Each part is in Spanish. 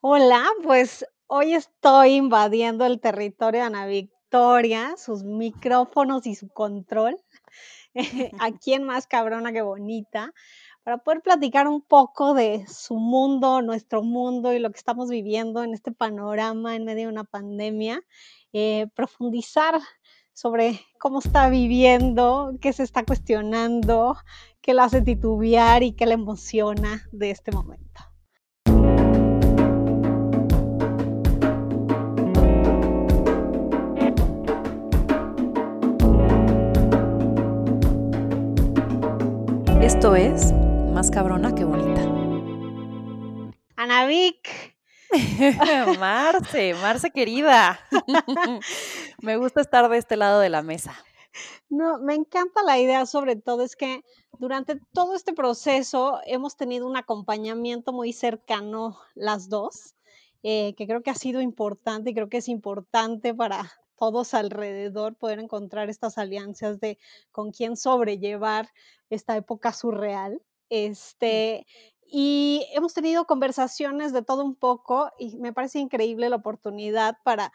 Hola, pues hoy estoy invadiendo el territorio de Ana Victoria, sus micrófonos y su control, a quién más cabrona que bonita, para poder platicar un poco de su mundo, nuestro mundo y lo que estamos viviendo en este panorama en medio de una pandemia, eh, profundizar sobre cómo está viviendo, qué se está cuestionando, qué la hace titubear y qué le emociona de este momento. Esto es Más cabrona que bonita. Anavic. Marce, Marce querida. me gusta estar de este lado de la mesa. No, me encanta la idea, sobre todo es que durante todo este proceso hemos tenido un acompañamiento muy cercano las dos, eh, que creo que ha sido importante y creo que es importante para todos alrededor poder encontrar estas alianzas de con quién sobrellevar esta época surreal. Este, y hemos tenido conversaciones de todo un poco y me parece increíble la oportunidad para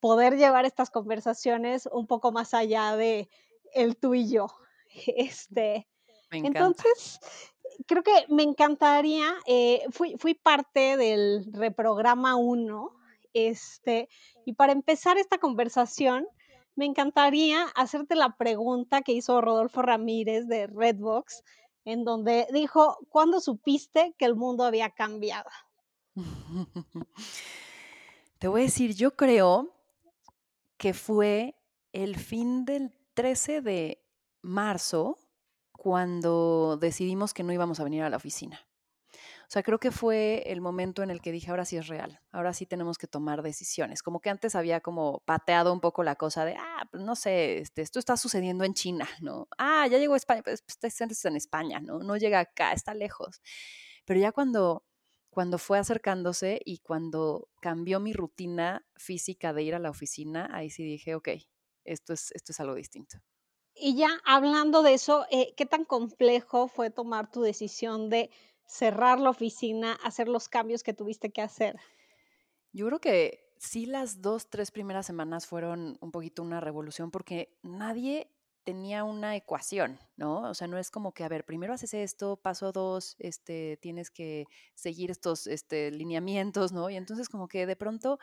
poder llevar estas conversaciones un poco más allá de el tú y yo. Este, entonces, creo que me encantaría, eh, fui, fui parte del reprograma 1, este, y para empezar esta conversación, me encantaría hacerte la pregunta que hizo Rodolfo Ramírez de Redbox, en donde dijo, ¿cuándo supiste que el mundo había cambiado? Te voy a decir, yo creo que fue el fin del 13 de marzo cuando decidimos que no íbamos a venir a la oficina. O sea, creo que fue el momento en el que dije, ahora sí es real, ahora sí tenemos que tomar decisiones. Como que antes había como pateado un poco la cosa de, ah, pues no sé, este, esto está sucediendo en China, ¿no? Ah, ya llegó a España, pues, pues está en España, ¿no? No llega acá, está lejos. Pero ya cuando, cuando fue acercándose y cuando cambió mi rutina física de ir a la oficina, ahí sí dije, ok, esto es, esto es algo distinto. Y ya hablando de eso, eh, ¿qué tan complejo fue tomar tu decisión de cerrar la oficina, hacer los cambios que tuviste que hacer? Yo creo que sí las dos, tres primeras semanas fueron un poquito una revolución porque nadie tenía una ecuación, ¿no? O sea, no es como que, a ver, primero haces esto, paso dos, este, tienes que seguir estos este, lineamientos, ¿no? Y entonces como que de pronto,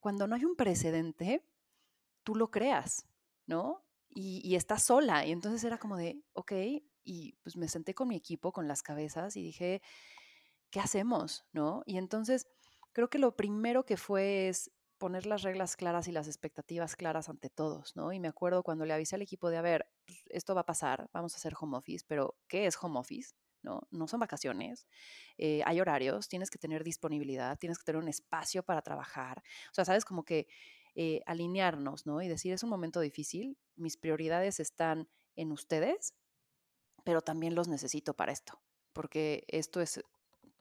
cuando no hay un precedente, tú lo creas, ¿no? Y, estás sola. Y entonces era como de, ok, y pues me senté con mi equipo, con las cabezas y dije, ¿qué hacemos? ¿No? Y entonces creo que lo primero que fue es poner las reglas claras y las expectativas claras ante todos, ¿no? Y me acuerdo cuando le avisé al equipo de, a ver, pues, esto va a pasar, vamos a hacer home office, pero ¿qué es home office? ¿no? No son vacaciones, eh, hay horarios, tienes que tener disponibilidad, tienes que tener un espacio para trabajar. O sea, sabes, como que eh, alinearnos, ¿no? Y decir, es un momento difícil, mis prioridades están en ustedes pero también los necesito para esto, porque esto es,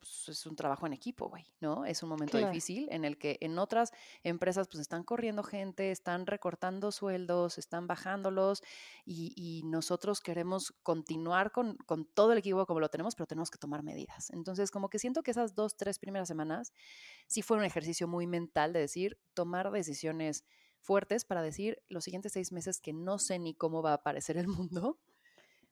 pues, es un trabajo en equipo, güey, ¿no? Es un momento difícil en el que en otras empresas pues están corriendo gente, están recortando sueldos, están bajándolos y, y nosotros queremos continuar con, con, todo el equipo como lo tenemos, pero tenemos que tomar medidas. Entonces, como que siento que esas dos, tres primeras semanas sí fue un ejercicio muy mental de decir, tomar decisiones fuertes para decir los siguientes seis meses que no sé ni cómo va a aparecer el mundo,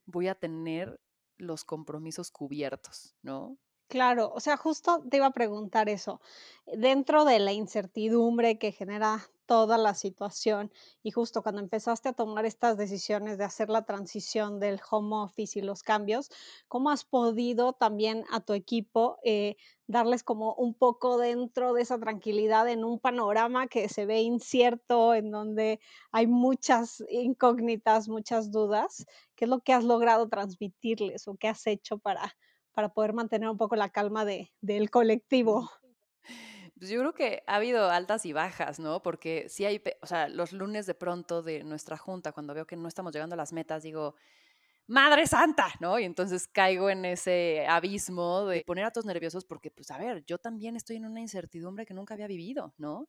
voy a tener los compromisos cubiertos, ¿no? Claro, o sea, justo te iba a preguntar eso. Dentro de la incertidumbre que genera toda la situación y justo cuando empezaste a tomar estas decisiones de hacer la transición del home office y los cambios, ¿cómo has podido también a tu equipo eh, darles como un poco dentro de esa tranquilidad en un panorama que se ve incierto, en donde hay muchas incógnitas, muchas dudas? ¿Qué es lo que has logrado transmitirles o qué has hecho para para poder mantener un poco la calma de, del colectivo? Pues yo creo que ha habido altas y bajas, ¿no? Porque sí hay, o sea, los lunes de pronto de nuestra junta, cuando veo que no estamos llegando a las metas, digo, Madre Santa, ¿no? Y entonces caigo en ese abismo de poner a todos nerviosos porque, pues, a ver, yo también estoy en una incertidumbre que nunca había vivido, ¿no?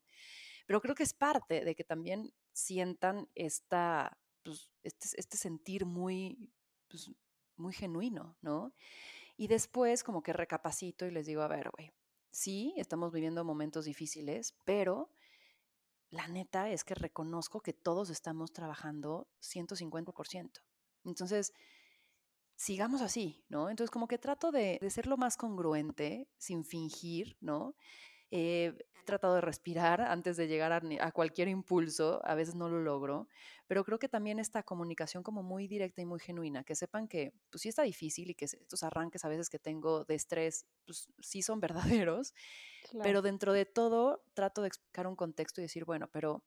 Pero creo que es parte de que también sientan esta, pues, este, este sentir muy, pues, muy genuino, ¿no? Y después como que recapacito y les digo, a ver, güey, sí, estamos viviendo momentos difíciles, pero la neta es que reconozco que todos estamos trabajando 150%. Entonces, sigamos así, ¿no? Entonces, como que trato de, de ser lo más congruente, sin fingir, ¿no? Eh, he tratado de respirar antes de llegar a, cualquier impulso, a veces no lo logro, pero creo que también esta comunicación como muy directa y muy genuina, que sepan que pues sí está difícil y que estos arranques a veces que tengo de estrés, pues sí son verdaderos, pero dentro de todo trato de explicar un contexto y decir, bueno, pero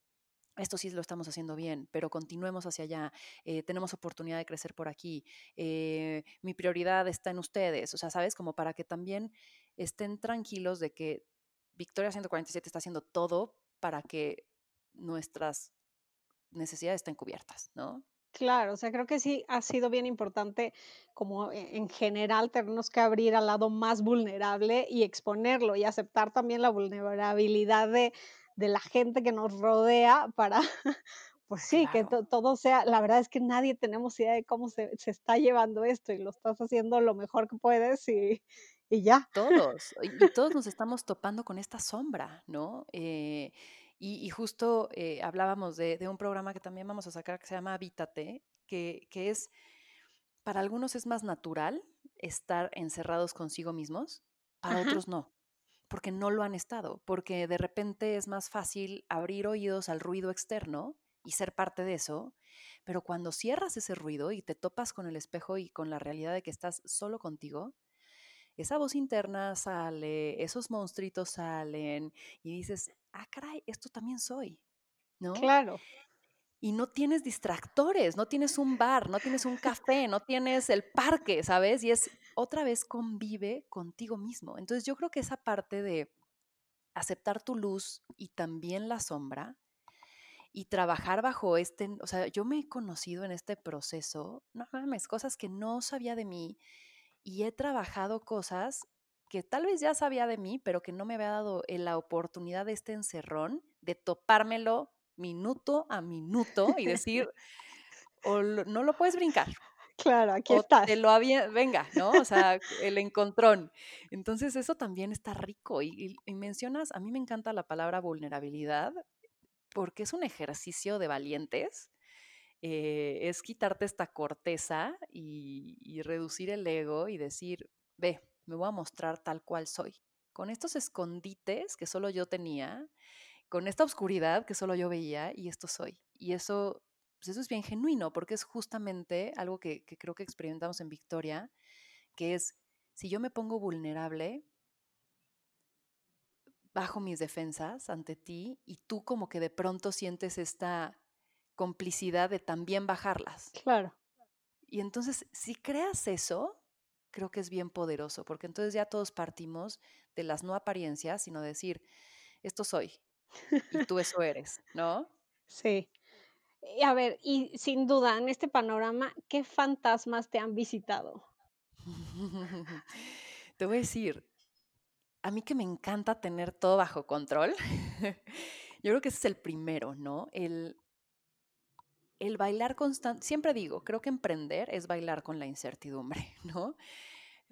esto sí lo estamos haciendo bien, pero continuemos hacia allá, eh, tenemos oportunidad de crecer por aquí, eh, mi prioridad está en ustedes, o sea, ¿sabes? Como para que también estén tranquilos de que Victoria 147 está haciendo todo para que nuestras necesidades estén cubiertas, ¿no? Claro, o sea, creo que sí ha sido bien importante como e, en general tenernos que abrir al lado más vulnerable y exponerlo y aceptar también la vulnerabilidad de, la gente que nos rodea para, pues sí, que todo sea, la verdad es que nadie tenemos idea de cómo se, se, está llevando esto y lo estás haciendo lo mejor que puedes y, y ya. Todos, y, todos nos estamos topando con esta sombra, ¿no? Eh, y, justo eh, hablábamos de, un programa que también vamos a sacar que se llama Habítate, que, que es, para algunos es más natural estar encerrados consigo mismos, para otros no, porque no lo han estado, porque de repente es más fácil abrir oídos al ruido externo y ser parte de eso, pero cuando cierras ese ruido y te topas con el espejo y con la realidad de que estás solo contigo, esa voz interna sale, esos monstruitos salen y dices, ah, caray, esto también soy, ¿no? Claro. Y no tienes distractores, no tienes un bar, no tienes un café, no tienes el parque, ¿sabes? Y es otra vez convive contigo mismo. Entonces yo creo que esa parte de aceptar tu luz y también la sombra y trabajar bajo este, o sea, yo me he conocido en este proceso, no mames, cosas que no sabía de mí y he trabajado cosas que tal vez ya sabía de mí, pero que no me había dado la oportunidad de este encerrón, de topármelo minuto a minuto y decir, o no lo puedes brincar. Claro, aquí está. Te lo había, venga, ¿no? O sea, el encontrón. Entonces, eso también está rico. Y, y, mencionas, a mí me encanta la palabra vulnerabilidad, porque es un ejercicio de valientes eh, es quitarte esta corteza y, reducir el ego y decir, ve, me voy a mostrar tal cual soy. Con estos escondites que solo yo tenía, con esta oscuridad que solo yo veía y esto soy. Y eso, pues eso es bien genuino porque es justamente algo que, que creo que experimentamos en Victoria, que es, si yo me pongo vulnerable, bajo mis defensas ante ti y tú como que de pronto sientes esta complicidad de también bajarlas. Claro. Y entonces, si creas eso, creo que es bien poderoso, porque entonces ya todos partimos de las no apariencias, sino decir, esto soy y tú eso eres, ¿no? Sí. Y a ver, y sin duda, en este panorama, ¿qué fantasmas te han visitado? te voy a decir, a mí que me encanta tener todo bajo control, yo creo que ese es el primero, ¿no? El el bailar constante, siempre digo, creo que emprender es bailar con la incertidumbre, ¿no?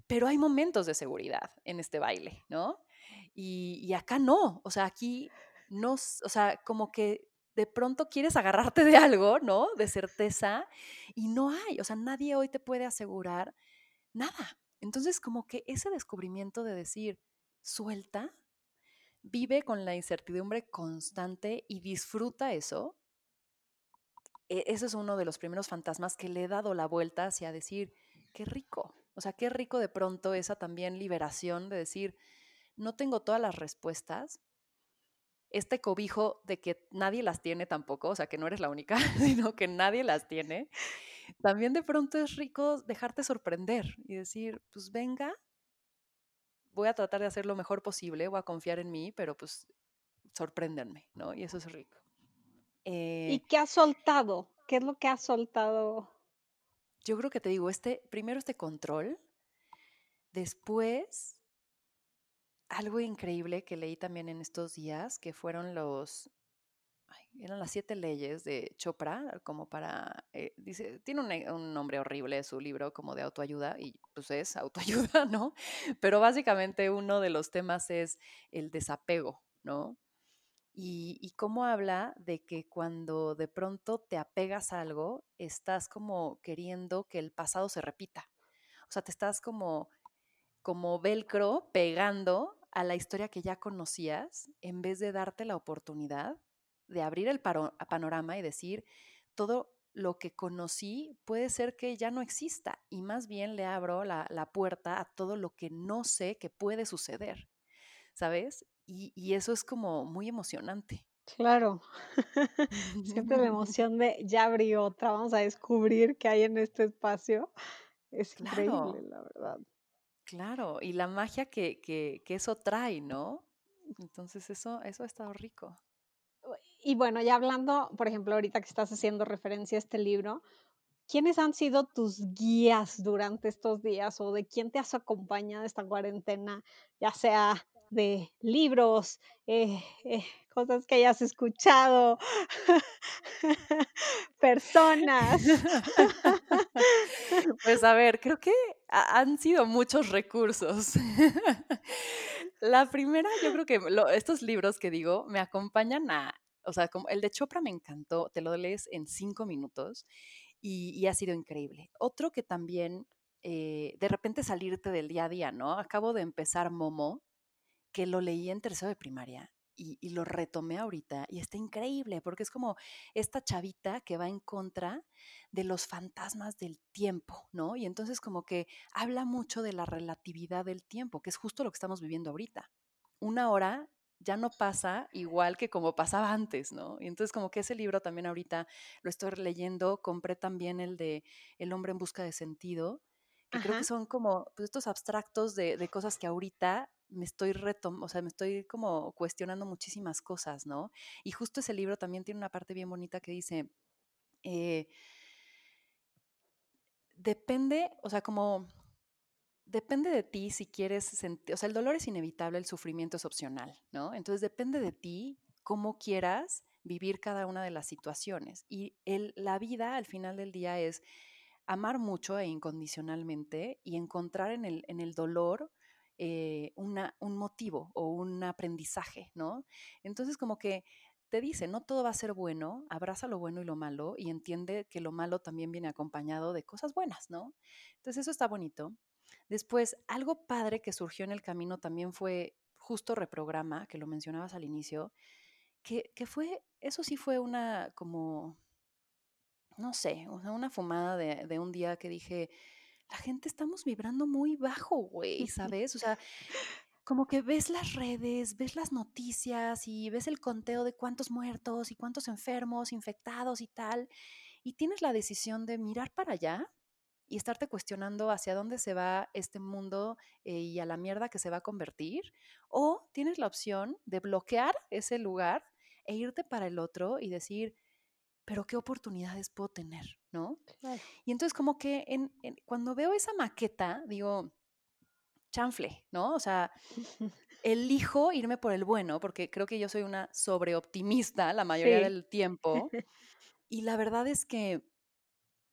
Pero hay momentos de seguridad en este baile, ¿no? Y, acá no, o sea, aquí no, o sea, como que de pronto quieres agarrarte de algo, ¿no? De certeza, y no hay, o sea, nadie hoy te puede asegurar nada. Entonces, como que ese descubrimiento de decir, suelta, vive con la incertidumbre constante y disfruta eso, e, ese es uno de los primeros fantasmas que le he dado la vuelta hacia decir, qué rico. O sea, qué rico de pronto esa también liberación de decir, no tengo todas las respuestas. Este cobijo de que nadie las tiene tampoco, o sea, que no eres la única, sino que nadie las tiene. También de pronto es rico dejarte sorprender y decir, pues venga, voy a tratar de hacer lo mejor posible, voy a confiar en mí, pero pues sorpréndanme, ¿no? Y eso es rico. ¿Y eh qué has soltado? ¿Qué es lo que has soltado? Yo creo que te digo, este, primero este control, después algo increíble que leí también en estos días, que fueron los, eran las siete leyes de Chopra, como para, eh, dice, tiene un, nombre horrible su libro como de autoayuda y pues es autoayuda, ¿no? Pero básicamente uno de los temas es el desapego, ¿no? Y, y cómo habla de que cuando de pronto te apegas a algo, estás como queriendo que el pasado se repita. O sea, te estás como, como velcro pegando a la historia que ya conocías en vez de darte la oportunidad de abrir el panorama y decir, todo lo que conocí puede ser que ya no exista y más bien le abro la, puerta a todo lo que no sé que puede suceder, ¿sabes? Y, eso es como muy emocionante. Claro, siempre la emoción de ya abrí otra, vamos a descubrir qué hay en este espacio. Es increíble, la verdad. Claro, y la magia que, que, que, eso trae, ¿no? Entonces eso, eso ha estado rico y bueno, ya hablando, por ejemplo, ahorita que estás haciendo referencia a este libro, ¿quiénes han sido tus guías durante estos días o de quién te has acompañado esta cuarentena, ya sea de libros, eh, eh, cosas que hayas escuchado, personas? Pues a ver, creo que han sido muchos recursos. La primera, yo creo que estos libros que digo me acompañan a o sea, como el de Chopra me encantó, te lo lees en cinco minutos y, ha sido increíble. Otro que también, eh, de repente salirte del día a día, ¿no? Acabo de empezar Momo, que lo leí en tercero de primaria y, y, lo retomé ahorita y está increíble porque es como esta chavita que va en contra de los fantasmas del tiempo, ¿no? Y entonces como que habla mucho de la relatividad del tiempo, que es justo lo que estamos viviendo ahorita. Una hora ya no pasa igual que como pasaba antes, ¿no? Y entonces como que ese libro también ahorita lo estoy leyendo, compré también el de El hombre en busca de sentido, que creo que son como pues, estos abstractos de, cosas que ahorita me estoy retomando, o sea, me estoy como cuestionando muchísimas cosas, ¿no? Y justo ese libro también tiene una parte bien bonita que dice, eh, depende, o sea, como depende de ti si quieres sentir, o sea, el dolor es inevitable, el sufrimiento es opcional, ¿no? Entonces depende de ti cómo quieras vivir cada una de las situaciones. Y el, la vida al final del día es amar mucho e incondicionalmente y encontrar en el, en el dolor eh, un motivo o un aprendizaje, ¿no? Entonces como que te dice, no todo va a ser bueno, abraza lo bueno y lo malo y entiende que lo malo también viene acompañado de cosas buenas, ¿no? Entonces eso está bonito. Después, algo padre que surgió en el camino también fue justo reprograma, que lo mencionabas al inicio, que, fue, eso sí fue una como, no sé, una fumada de, de un día que dije, la gente estamos vibrando muy bajo, güey, ¿sabes? O sea, como que ves las redes, ves las noticias y ves el conteo de cuántos muertos y cuántos enfermos, infectados y tal, y tienes la decisión de mirar para allá y estarte cuestionando hacia dónde se va este mundo eh, y a la mierda que se va a convertir, o tienes la opción de bloquear ese lugar e irte para el otro y decir, pero qué oportunidades puedo tener, ¿no? Y entonces como que cuando veo esa maqueta, digo, chanfle, ¿no? O sea, elijo irme por el bueno, porque creo que yo soy una sobreoptimista la mayoría del tiempo. Y la verdad es que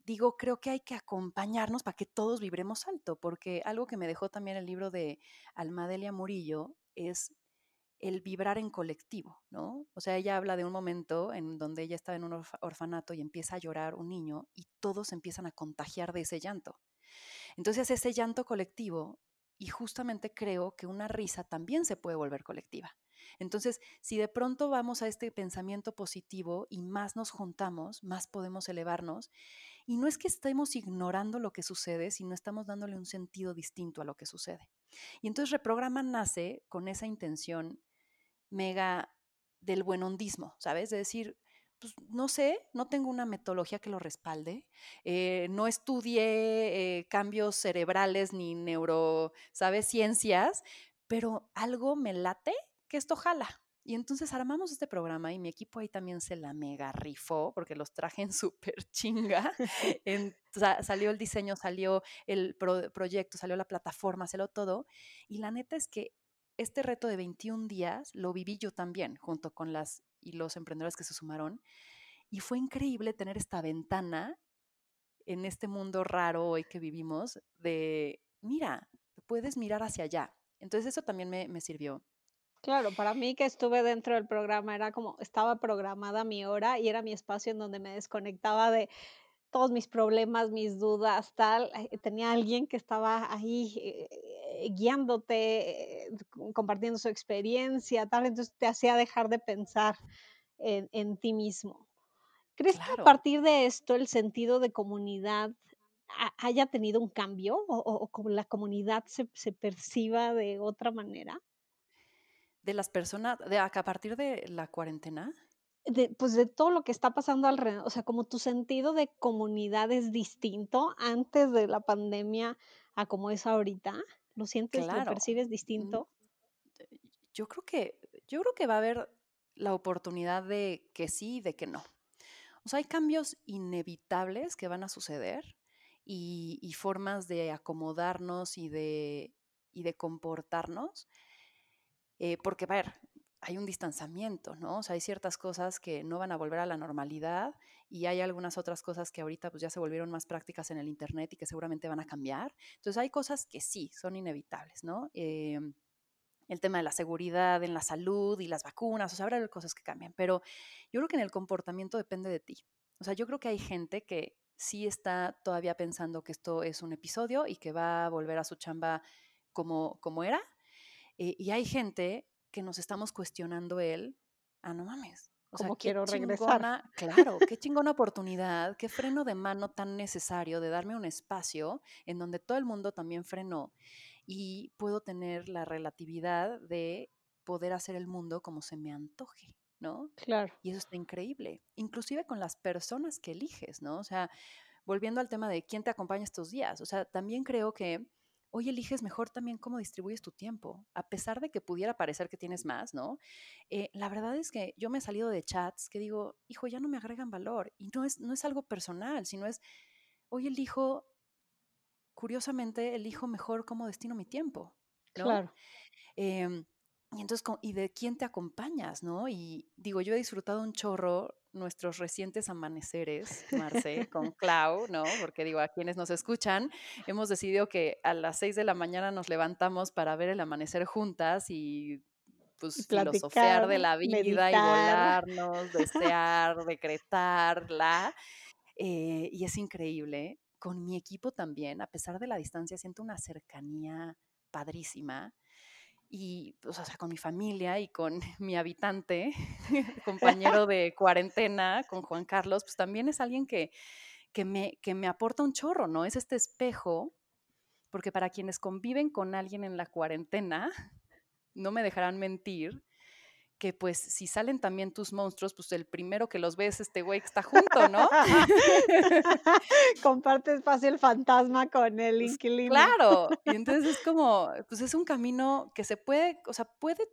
digo, creo que hay que acompañarnos para que todos vibremos alto, porque algo que me dejó también el libro de Almadelia Murillo es el vibrar en colectivo, ¿no? O sea, ella habla de un momento en donde ella estaba en un orfanato y empieza a llorar un niño y todos empiezan a contagiar de ese llanto. Entonces, ese llanto colectivo, y justamente creo que una risa también se puede volver colectiva. Entonces, si de pronto vamos a este pensamiento positivo y más nos juntamos, más podemos elevarnos y no es que estemos ignorando lo que sucede, sino estamos dándole un sentido distinto a lo que sucede. Y entonces Reprograma nace con esa intención mega del buenondismo, ¿sabes? De decir, pues no sé, no tengo una metodología que lo respalde, eh, no estudié eh, cambios cerebrales ni neuro, ¿sabes? Ciencias, pero algo me late que esto jala, y entonces armamos este programa y mi equipo ahí también se la mega rifó porque los traje en súper chinga. salió el diseño, salió el proyecto, salió la plataforma, salió todo. Y la neta es que este reto de 21 días lo viví yo también, junto con las y los emprendedores que se sumaron. Y fue increíble tener esta ventana en este mundo raro hoy que vivimos de, mira, puedes mirar hacia allá. Entonces eso también me, me sirvió. Claro, para mí que estuve dentro del programa era como, estaba programada mi hora y era mi espacio en donde me desconectaba de todos mis problemas, mis dudas, tal. Eh, tenía alguien que estaba ahí eh, guiándote, eh, compartiendo su experiencia, tal, entonces te hacía dejar de pensar en, en ti mismo. ¿Crees que a partir de esto el sentido de comunidad ha- haya tenido un cambio o, o- o como la comunidad se, se perciba de otra manera? de las personas, de a a partir de la cuarentena, De, pues de todo lo que está pasando alrededor, o sea, como tu sentido de comunidad es distinto antes de la pandemia a como es ahorita, ¿lo sientes, lo claro. percibes mm, distinto? Yo creo que, yo creo que va a haber la oportunidad de que sí y de que no. O sea, hay cambios inevitables que van a suceder y, y formas de acomodarnos y de, y de comportarnos, eh, porque, a ver, hay un distanciamiento, ¿no? O sea, hay ciertas cosas que no van a volver a la normalidad y hay algunas otras cosas que ahorita pues ya se volvieron más prácticas en el Internet y que seguramente van a cambiar. Entonces, hay cosas que sí son inevitables, ¿no? Em, el tema de la seguridad en la salud y las vacunas, o sea, habrá cosas que cambian, pero yo creo que en el comportamiento depende de ti. O sea, yo creo que hay gente que sí está todavía pensando que esto es un episodio y que va a volver a su chamba como, como era, eh, y hay gente que nos estamos cuestionando él, ah, no mames. O sea, Como quiero regresar. chingona, claro, qué chingona oportunidad, qué freno de mano tan necesario de darme un espacio en donde todo el mundo también frenó y puedo tener la relatividad de poder hacer el mundo como se me antoje, ¿no? Claro, Y eso está increíble, inclusive con las personas que eliges, ¿no? O sea, volviendo al tema de quién te acompaña estos días, o sea, también creo que hoy eliges mejor también cómo distribuyes tu tiempo, a pesar de que pudiera parecer que tienes más, ¿no? Eh, la verdad es que yo me he salido de chats que digo, hijo, ya no me agregan valor, y no es, no es algo personal, sino es, hoy elijo, curiosamente, elijo mejor cómo destino mi tiempo, ¿no? claro. Em, y entonces, ¿y de quién te acompañas, no? Y digo, yo he disfrutado un chorro nuestros recientes amaneceres, Marce, con Clau, ¿no? Porque digo, a quienes nos escuchan, hemos decidido que a las seis de la mañana nos levantamos para ver el amanecer juntas y Y pues filosofear platicar, de la vida y meditar. volarnos, desear, decretarla. eh, y es increíble. Con mi equipo también, a pesar de la distancia, siento una cercanía padrísima y, pues, o sea, con mi familia y con mi habitante, compañero de cuarentena, con Juan Carlos, pues también es alguien que, que, me, que me aporta un chorro, ¿no? Es este espejo, porque para quienes conviven con alguien en la cuarentena, no me dejarán mentir, que pues si salen también tus monstruos, pues el primero que los ve es este güey que está junto, ¿no? Comparte espacio el fantasma con el Pues, inquilino. claro, y entonces es como, pues es un camino que se puede, o sea, puede,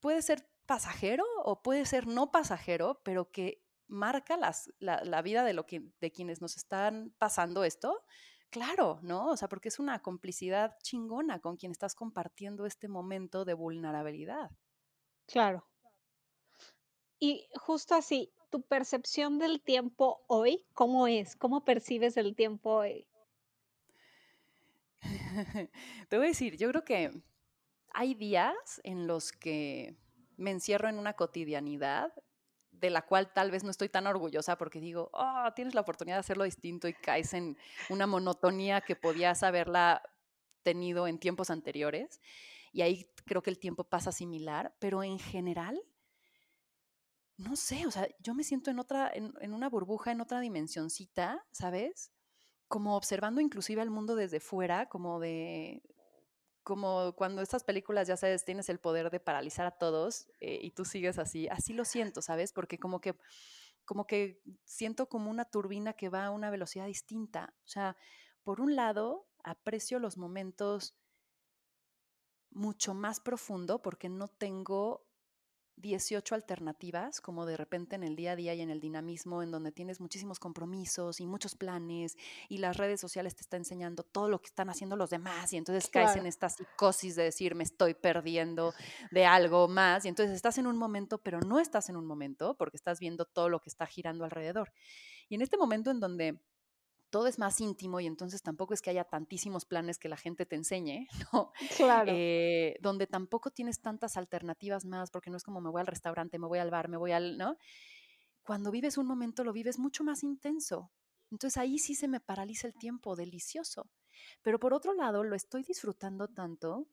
puede ser pasajero o puede ser no pasajero, pero que marca las, la, la vida de, lo que, de quienes nos están pasando esto. Claro, ¿no? O sea, porque es una complicidad chingona con quien estás compartiendo este momento de vulnerabilidad. Claro. Y justo así, tu percepción del tiempo hoy, ¿cómo es? ¿Cómo percibes el tiempo hoy? Te voy a decir, yo creo que hay días en los que me encierro en una cotidianidad de la cual tal vez no estoy tan orgullosa porque digo, oh, tienes la oportunidad de hacerlo distinto y caes en una monotonía que podías haberla tenido en tiempos anteriores. Y ahí creo que el tiempo pasa similar, pero en general, no sé, o sea, yo me siento en otra, en, en una burbuja, en otra dimensioncita, ¿sabes? Como observando inclusive al mundo desde fuera, como de, como cuando estas películas, ya sabes, tienes el poder de paralizar a todos eh, y tú sigues así, así lo siento, ¿sabes? Porque como que, como que siento como una turbina que va a una velocidad distinta. O sea, por un lado, aprecio los momentos mucho más profundo porque no tengo 18 alternativas, como de repente en el día a día y en el dinamismo, en donde tienes muchísimos compromisos y muchos planes y las redes sociales te están enseñando todo lo que están haciendo los demás y entonces caes en esta psicosis de decir me estoy perdiendo de algo más y entonces estás en un momento, pero no estás en un momento porque estás viendo todo lo que está girando alrededor. Y en este momento en donde todo es más íntimo y entonces tampoco es que haya tantísimos planes que la gente te enseñe, ¿no? Claro. Eh, donde tampoco tienes tantas alternativas más, porque no es como me voy al restaurante, me voy al bar, me voy al, ¿no? Cuando vives un momento lo vives mucho más intenso. Entonces ahí sí se me paraliza el tiempo, delicioso. Pero por otro lado, lo estoy disfrutando tanto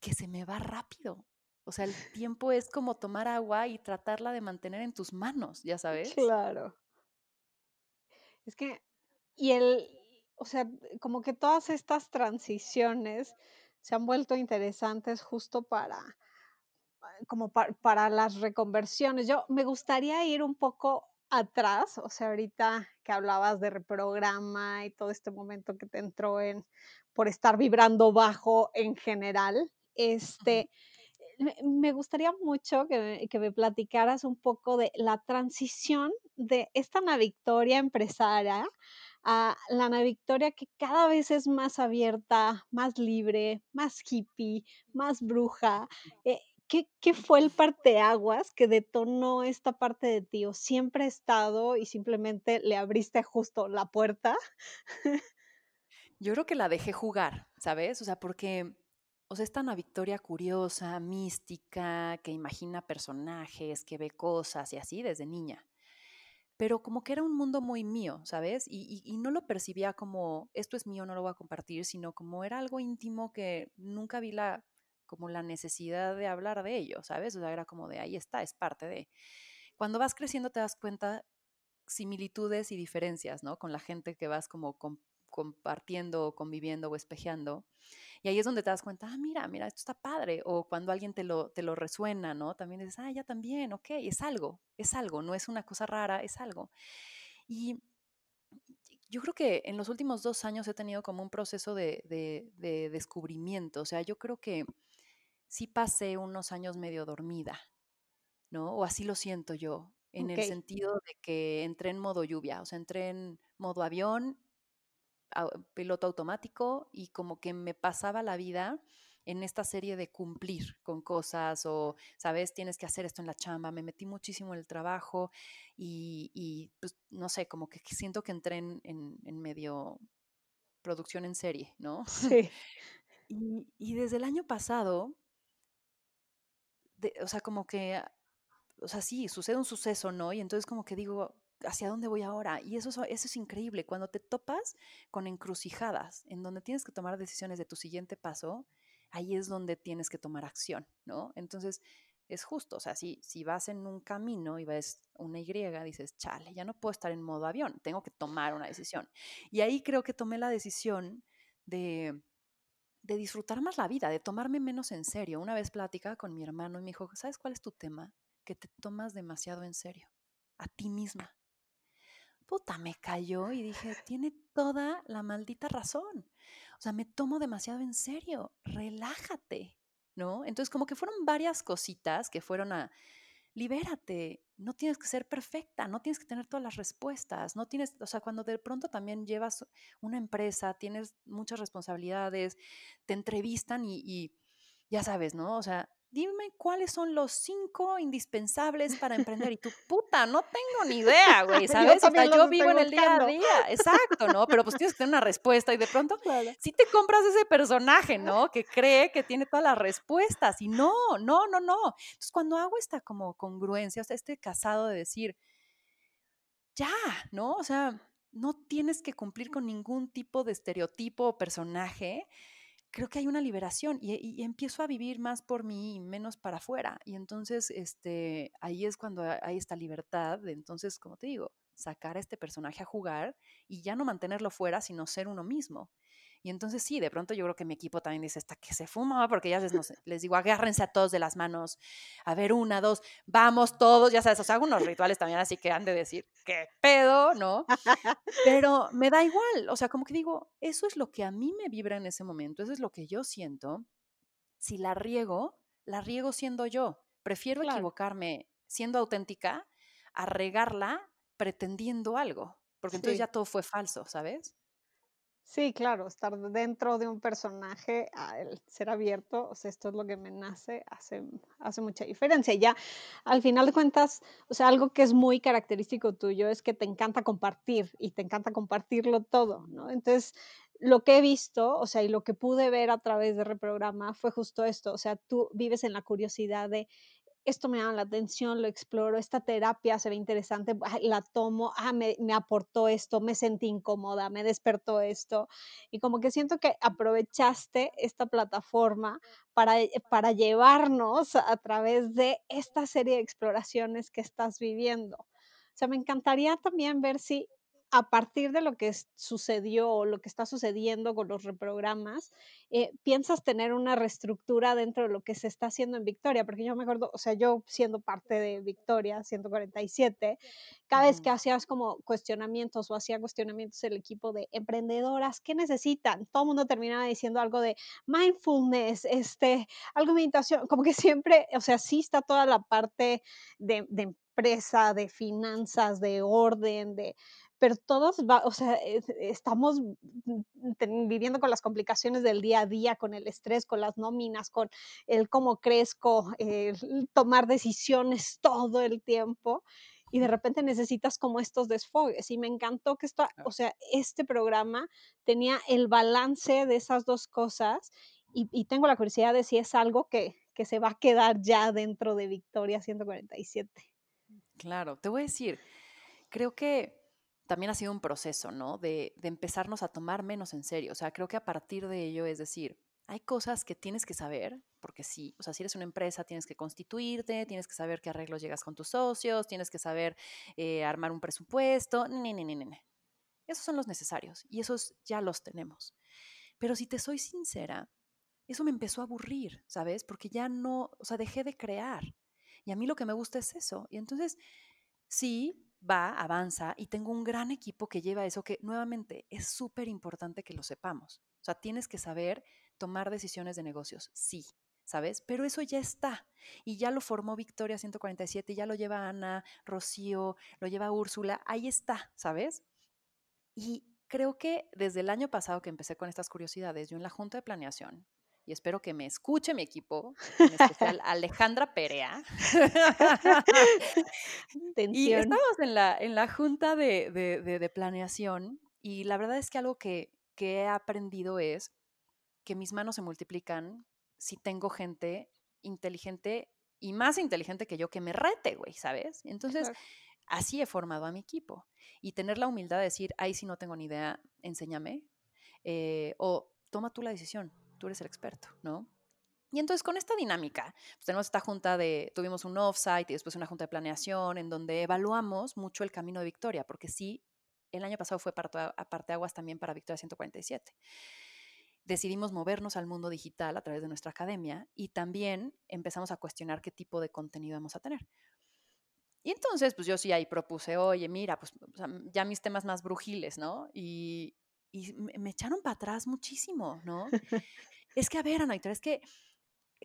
que se me va rápido. O sea, el tiempo es como tomar agua y tratarla de mantener en tus manos, ya sabes. Claro. Es que y el, o sea, como que todas estas transiciones se han vuelto interesantes justo para, como para las reconversiones. Yo me gustaría ir un poco atrás, o sea, ahorita que hablabas de reprograma y todo este momento que te entró en por estar vibrando bajo en general, este, me gustaría mucho que que me platicaras un poco de la transición de esta Ana Victoria empresaria a la Ana Victoria que cada vez es más abierta, más libre, más hippie, más bruja. Eh, ¿qué, ¿Qué fue el parteaguas que detonó esta parte de ti? ¿O siempre ha estado y simplemente le abriste justo la puerta? Yo creo que la dejé jugar, ¿sabes? O sea, porque, o sea, esta Ana Victoria curiosa, mística, que imagina personajes, que ve cosas y así desde niña pero como que era un mundo muy mío, ¿sabes? Y, no lo percibía como, esto es mío, no lo voy a compartir, sino como era algo íntimo que nunca vi la, como la necesidad de hablar de ello, ¿sabes? O sea, era como de, ahí está, es parte de. Cuando vas creciendo te das cuenta similitudes y diferencias, ¿no? Con la gente que vas como compartiendo, conviviendo o espejeando. Y ahí es donde te das cuenta, ah, mira, mira, esto está padre. O cuando alguien te lo, te lo resuena, ¿no? También dices, ah, ya también, ok, es algo, es algo, no es una cosa rara, es algo. Y yo creo que en los últimos dos años he tenido como un proceso de, de, descubrimiento. O sea, yo creo que sí pasé unos años medio dormida, ¿no? O así lo siento yo, en el sentido de que entré en modo lluvia, o sea, entré en modo avión piloto automático y como que me pasaba la vida en esta serie de cumplir con cosas o, sabes, tienes que hacer esto en la chamba. Me metí muchísimo en el trabajo y, pues, no sé, como que siento que entré en, medio producción en serie, ¿no? Sí. y, y, desde el año pasado, o sea, como que, o sea, sí, sucede un suceso, ¿no? Y entonces como que digo, ¿hacia dónde voy ahora? Y eso, eso es increíble. Cuando te topas con encrucijadas, en donde tienes que tomar decisiones de tu siguiente paso, ahí es donde tienes que tomar acción, ¿no? Entonces, es justo, o sea, si, si vas en un camino y ves una Y, dices, chale, ya no puedo estar en modo avión, tengo que tomar una decisión. Y ahí creo que tomé la decisión de, de disfrutar más la vida, de tomarme menos en serio. Una vez platicaba con mi hermano y me dijo, ¿sabes cuál es tu tema? Que te tomas demasiado en serio, a ti misma puta, me cayó y dije, tiene toda la maldita razón. O sea, me tomo demasiado en serio, relájate, ¿no? Entonces, como que fueron varias cositas que fueron a, libérate, no tienes que ser perfecta, no tienes que tener todas las respuestas, no tienes, o sea, cuando de pronto también llevas una empresa, tienes muchas responsabilidades, te entrevistan y, y ya sabes, ¿no? O sea, dime cuáles son los cinco indispensables para emprender. Y tu puta, no tengo ni idea, güey, ¿sabes? Yo, yo vivo en el día a día, exacto, ¿no? Pero pues tienes que tener una respuesta y de pronto si te compras ese personaje, ¿no? Que cree que tiene todas las respuestas y no, no, no, no. Entonces cuando hago esta como congruencia, o sea, este casado de decir, ya, ¿no? O sea, no tienes que cumplir con ningún tipo de estereotipo o personaje creo que hay una liberación y, empiezo a vivir más por mí y menos para afuera. Y entonces, este, ahí es cuando hay esta libertad de entonces, como te digo, sacar a este personaje a jugar y ya no mantenerlo fuera, sino ser uno mismo. Y entonces sí, de pronto yo creo que mi equipo también dice, hasta que se fuma, porque ya les, no sé, les digo, agárrense a todos de las manos, a ver, una, dos, vamos todos, ya sabes, o sea, hago unos rituales también, así que han de decir, qué pedo, ¿no? Pero me da igual, o sea, como que digo, eso es lo que a mí me vibra en ese momento, eso es lo que yo siento. Si la riego, la riego siendo yo, Prefiero equivocarme siendo auténtica a regarla pretendiendo algo, porque entonces ya todo fue falso, ¿sabes? Sí, claro, estar dentro de un personaje, el ser abierto, o sea, esto es lo que me nace, hace, hace mucha diferencia. Ya, al final de cuentas, o sea, algo que es muy característico tuyo es que te encanta compartir y te encanta compartirlo todo, ¿no? Entonces, lo que he visto, o sea, y lo que pude ver a través de Reprograma fue justo esto, o sea, tú vives en la curiosidad de esto me llama la atención, lo exploro, esta terapia se ve interesante, la tomo, ah, me, aportó esto, me sentí incómoda, me despertó esto. Y como que siento que aprovechaste esta plataforma para, eh, para llevarnos a través de esta serie de exploraciones que estás viviendo. O sea, me encantaría también ver si a partir de lo que sucedió o lo que está sucediendo con los reprogramas, eh, piensas tener una reestructura dentro de lo que se está haciendo en Victoria? Porque yo me acuerdo, o sea, yo siendo parte de Victoria 147, cada vez que hacías como cuestionamientos o hacía cuestionamientos el equipo de emprendedoras, ¿qué necesitan? Todo el mundo terminaba diciendo algo de mindfulness, este, algo de meditación, como que siempre, o sea, sí está toda la parte de, de empresa, de finanzas, de orden, de pero todos, va, o sea, estamos viviendo con las complicaciones del día a día, con el estrés, con las nóminas, con el cómo crezco, el tomar decisiones todo el tiempo y de repente necesitas como estos desfogues. Y me encantó que esto, o sea, este programa tenía el balance de esas dos cosas y, y tengo la curiosidad de si es algo que, que se va a quedar ya dentro de Victoria 147. Claro, te voy a decir, creo que también ha sido un proceso, ¿no? De, empezarnos a tomar menos en serio. O sea, creo que a partir de ello, es decir, hay cosas que tienes que saber, porque sí, o sea, si eres una empresa, tienes que constituirte, tienes que saber qué arreglos llegas con tus socios, tienes que saber eh, armar un presupuesto, ni, ni, ni, ni. Esos son los necesarios y esos ya los tenemos. Pero si te soy sincera, eso me empezó a aburrir, ¿sabes? Porque ya no, o sea, dejé de crear. Y a mí lo que me gusta es eso. Y entonces, sí, va, avanza y tengo un gran equipo que lleva eso que nuevamente es súper importante que lo sepamos. O sea, tienes que saber tomar decisiones de negocios, sí, ¿sabes? Pero eso ya está. Y ya lo formó Victoria 147, ya lo lleva Ana, Rocío, lo lleva Úrsula, ahí está, ¿sabes? Y creo que desde el año pasado que empecé con estas curiosidades, yo en la junta de planeación y espero que me escuche mi equipo, en especial Alejandra Perea. y estamos en la, en la junta de, de, planeación y la verdad es que algo que, que, he aprendido es que mis manos se multiplican si tengo gente inteligente y más inteligente que yo que me rete, güey, ¿sabes? Entonces, así he formado a mi equipo. Y tener la humildad de decir, ay, si no tengo ni idea, enséñame. Eh, o toma tú la decisión tú eres el experto, ¿no? Y entonces con esta dinámica, pues tenemos esta junta de, tuvimos un offsite y después una junta de planeación en donde evaluamos mucho el camino de Victoria, porque sí, el año pasado fue aparte aguas también para Victoria 147. Decidimos movernos al mundo digital a través de nuestra academia y también empezamos a cuestionar qué tipo de contenido vamos a tener. Y entonces, pues yo sí ahí propuse, oye, mira, pues ya mis temas más brujiles, ¿no? Y, y me echaron para atrás muchísimo, ¿no? es que, a ver, Anaita, es que,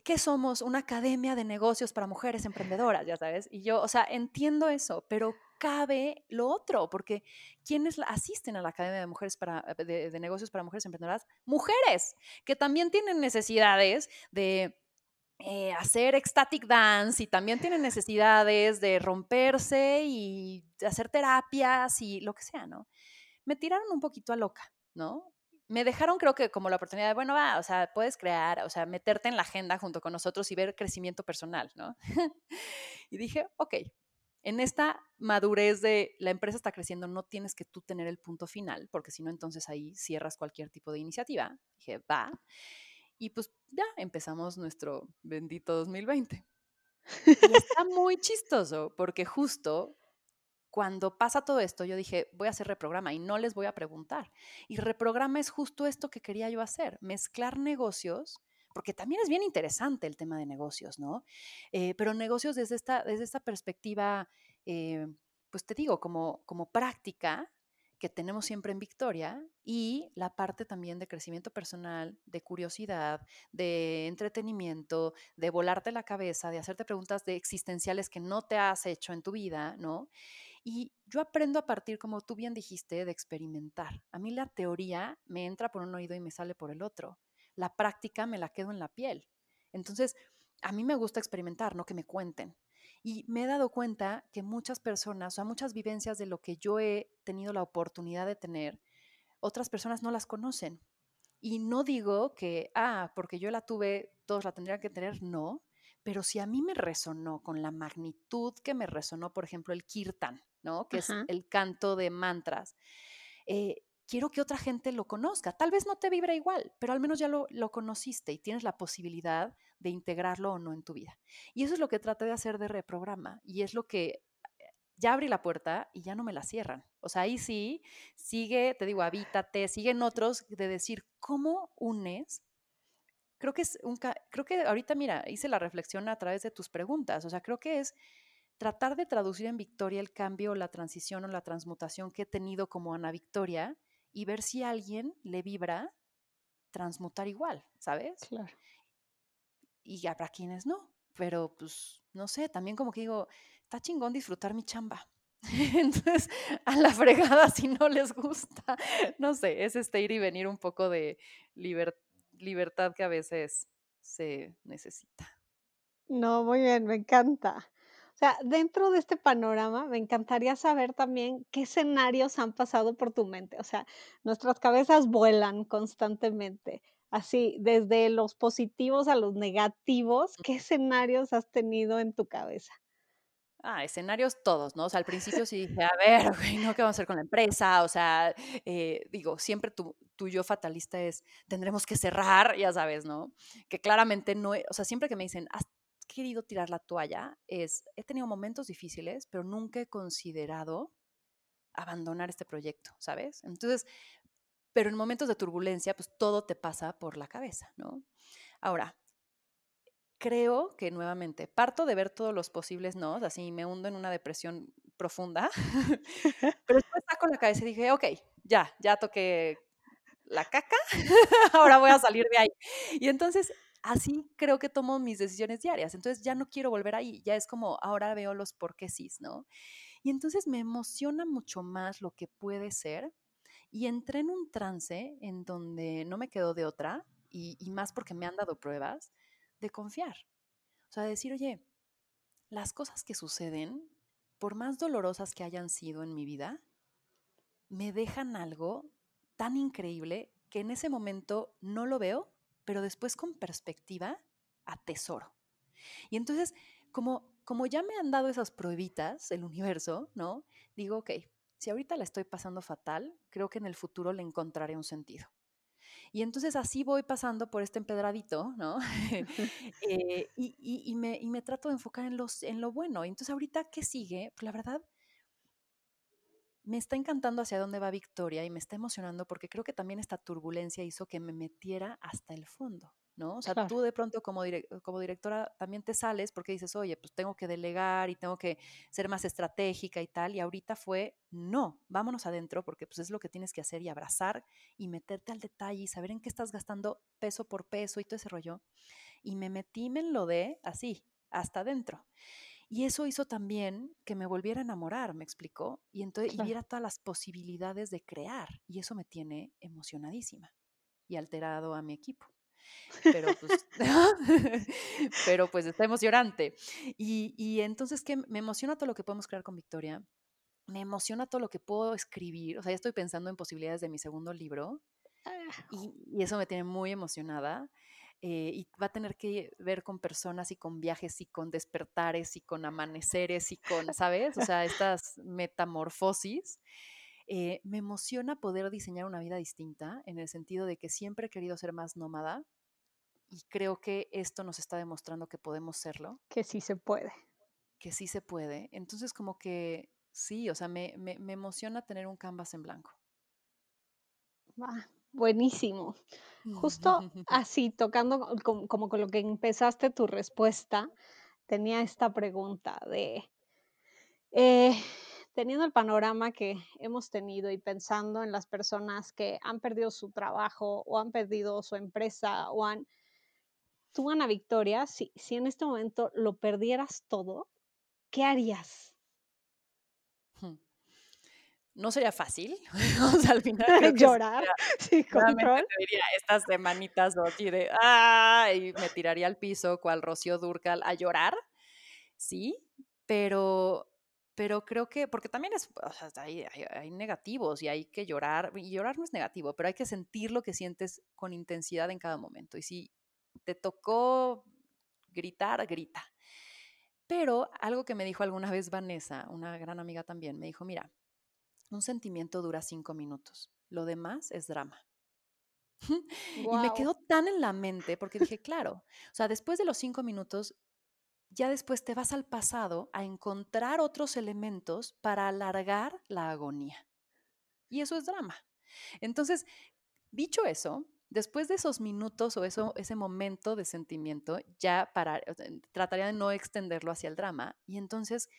¿qué somos? Una academia de negocios para mujeres emprendedoras, ya sabes. Y yo, o sea, entiendo eso, pero cabe lo otro, porque ¿quiénes asisten a la Academia de Mujeres para, eh, de, Negocios para Mujeres Emprendedoras? Mujeres, que también tienen necesidades de eh, hacer ecstatic dance y también tienen necesidades de romperse y hacer terapias y lo que sea, ¿no? Me tiraron un poquito a loca. ¿no? Me dejaron creo que como la oportunidad de, bueno, va, o sea, puedes crear, o sea, meterte en la agenda junto con nosotros y ver crecimiento personal, ¿no? y dije, ok, en esta madurez de la empresa está creciendo, no tienes que tú tener el punto final, porque si no, entonces ahí cierras cualquier tipo de iniciativa. Dije, va. Y pues ya empezamos nuestro bendito 2020. Y está muy chistoso, porque justo cuando pasa todo esto, yo dije, voy a hacer reprograma y no les voy a preguntar. Y reprograma es justo esto que quería yo hacer, mezclar negocios, porque también es bien interesante el tema de negocios, ¿no? Eh, pero negocios desde esta, desde esta perspectiva, eh, pues te digo, como, como práctica, que tenemos siempre en Victoria y la parte también de crecimiento personal, de curiosidad, de entretenimiento, de volarte la cabeza, de hacerte preguntas de existenciales que no te has hecho en tu vida, ¿no? Y yo aprendo a partir, como tú bien dijiste, de experimentar. A mí la teoría me entra por un oído y me sale por el otro. La práctica me la quedo en la piel. Entonces, a mí me gusta experimentar, no que me cuenten. Y me he dado cuenta que muchas personas, o sea, muchas vivencias de lo que yo he tenido la oportunidad de tener, otras personas no las conocen. Y no digo que, ah, porque yo la tuve, todos la tendrían que tener, no. Pero si a mí me resonó con la magnitud que me resonó, por ejemplo, el kirtan, ¿no? Que es el canto de mantras. Eh, quiero que otra gente lo conozca. Tal vez no te vibra igual, pero al menos ya lo, conociste y tienes la posibilidad de integrarlo o no en tu vida. Y eso es lo que traté de hacer de reprograma y es lo que ya abrí la puerta y ya no me la cierran. O sea, ahí sí, sigue, te digo, habítate, siguen otros de decir, ¿cómo unes? Creo que es un, creo que ahorita, mira, hice la reflexión a través de tus preguntas. O sea, creo que es tratar de traducir en Victoria el cambio, la transición o la transmutación que he tenido como Ana Victoria y ver si a alguien le vibra transmutar igual, ¿sabes? Claro. Y habrá quienes no, pero pues no sé, también como que digo, está chingón disfrutar mi chamba. Entonces, a la fregada si no les gusta, no sé, es este ir y venir un poco de libertad que a veces se necesita. No, muy bien, me encanta sea, dentro de este panorama, me encantaría saber también qué escenarios han pasado por tu mente. O sea, nuestras cabezas vuelan constantemente. Así, desde los positivos a los negativos, ¿qué escenarios has tenido en tu cabeza? Ah, escenarios todos, ¿no? O sea, al principio sí dije, a ver, ¿no? ¿Qué vamos a hacer con la empresa? O sea, eh, digo, siempre tu, tu, yo fatalista es, tendremos que cerrar, ya sabes, ¿no? Que claramente no, o sea, siempre que me dicen, querido tirar la toalla es, he tenido momentos difíciles, pero nunca he considerado abandonar este proyecto, ¿sabes? Entonces, pero en momentos de turbulencia, pues todo te pasa por la cabeza, ¿no? Ahora, creo que nuevamente parto de ver todos los posibles no, así me hundo en una depresión profunda, pero después saco la cabeza y dije, ok, ya, ya toqué la caca, ahora voy a salir de ahí. Y entonces así creo que tomo mis decisiones diarias. Entonces ya no quiero volver ahí, ya es como ahora veo los por qué sí, ¿no? Y entonces me emociona mucho más lo que puede ser y entré en un trance en donde no me quedo de otra y, y más porque me han dado pruebas de confiar. O sea, de decir, oye, las cosas que suceden, por más dolorosas que hayan sido en mi vida, me dejan algo tan increíble que en ese momento no lo veo, pero después con perspectiva atesoro. Y entonces, como, como ya me han dado esas pruebitas, el universo, ¿no? Digo, ok, si ahorita la estoy pasando fatal, creo que en el futuro le encontraré un sentido. Y entonces así voy pasando por este empedradito, ¿no? Eh, y, me, y, me, trato de enfocar en, los, en lo bueno. Y entonces ahorita, ¿qué sigue? Pues la verdad, me está encantando hacia dónde va Victoria y me está emocionando porque creo que también esta turbulencia hizo que me metiera hasta el fondo, ¿no? O sea, tú de pronto como, como directora también te sales porque dices, oye, pues tengo que delegar y tengo que ser más estratégica y tal, y ahorita fue, no, vámonos adentro porque pues es lo que tienes que hacer y abrazar y meterte al detalle y saber en qué estás gastando peso por peso y todo ese rollo. Y me metí, me lo de así, hasta adentro. Y eso hizo también que me volviera a enamorar, me explicó, y entonces y viera todas las posibilidades de crear. Y eso me tiene emocionadísima y alterado a mi equipo. Pero pues, pero pues está emocionante. Y, y entonces que me emociona todo lo que podemos crear con Victoria. Me emociona todo lo que puedo escribir. O sea, ya estoy pensando en posibilidades de mi segundo libro. Ah. Y, y eso me tiene muy emocionada. Eh, y va a tener que ver con personas y con viajes y con despertares y con amaneceres y con, ¿sabes? O sea, estas metamorfosis. Eh, me emociona poder diseñar una vida distinta en el sentido de que siempre he querido ser más nómada y creo que esto nos está demostrando que podemos serlo. Que sí se puede. Que sí se puede. Entonces como que sí, o sea, me, me, me emociona tener un canvas en blanco. Ah, buenísimo. Justo así, tocando como, con lo que empezaste tu respuesta, tenía esta pregunta de, eh, teniendo el panorama que hemos tenido y pensando en las personas que han perdido su trabajo o han perdido su empresa o han... Tú, Ana Victoria, si, si en este momento lo perdieras todo, ¿qué harías? No sería fácil. o sea, al final. Llorar, sí, control. diría estas semanitas o así de ¡ah! Y me tiraría al piso, cual Rocío Durcal, a llorar. Sí, pero pero creo que, porque también es, o sea, hay, hay, negativos y hay que llorar, y llorar no es negativo, pero hay que sentir lo que sientes con intensidad en cada momento. Y si te tocó gritar, grita. Pero algo que me dijo alguna vez Vanessa, una gran amiga también, me dijo, mira, un sentimiento dura cinco minutos, lo demás es drama. Y me quedó tan en la mente porque dije, claro, o sea, después de los cinco minutos ya después te vas al pasado a encontrar otros elementos para alargar la agonía. Y eso es drama. Entonces, dicho eso, después de esos minutos o eso, ese momento de sentimiento, ya para, trataría de no extenderlo hacia el drama. Y entonces,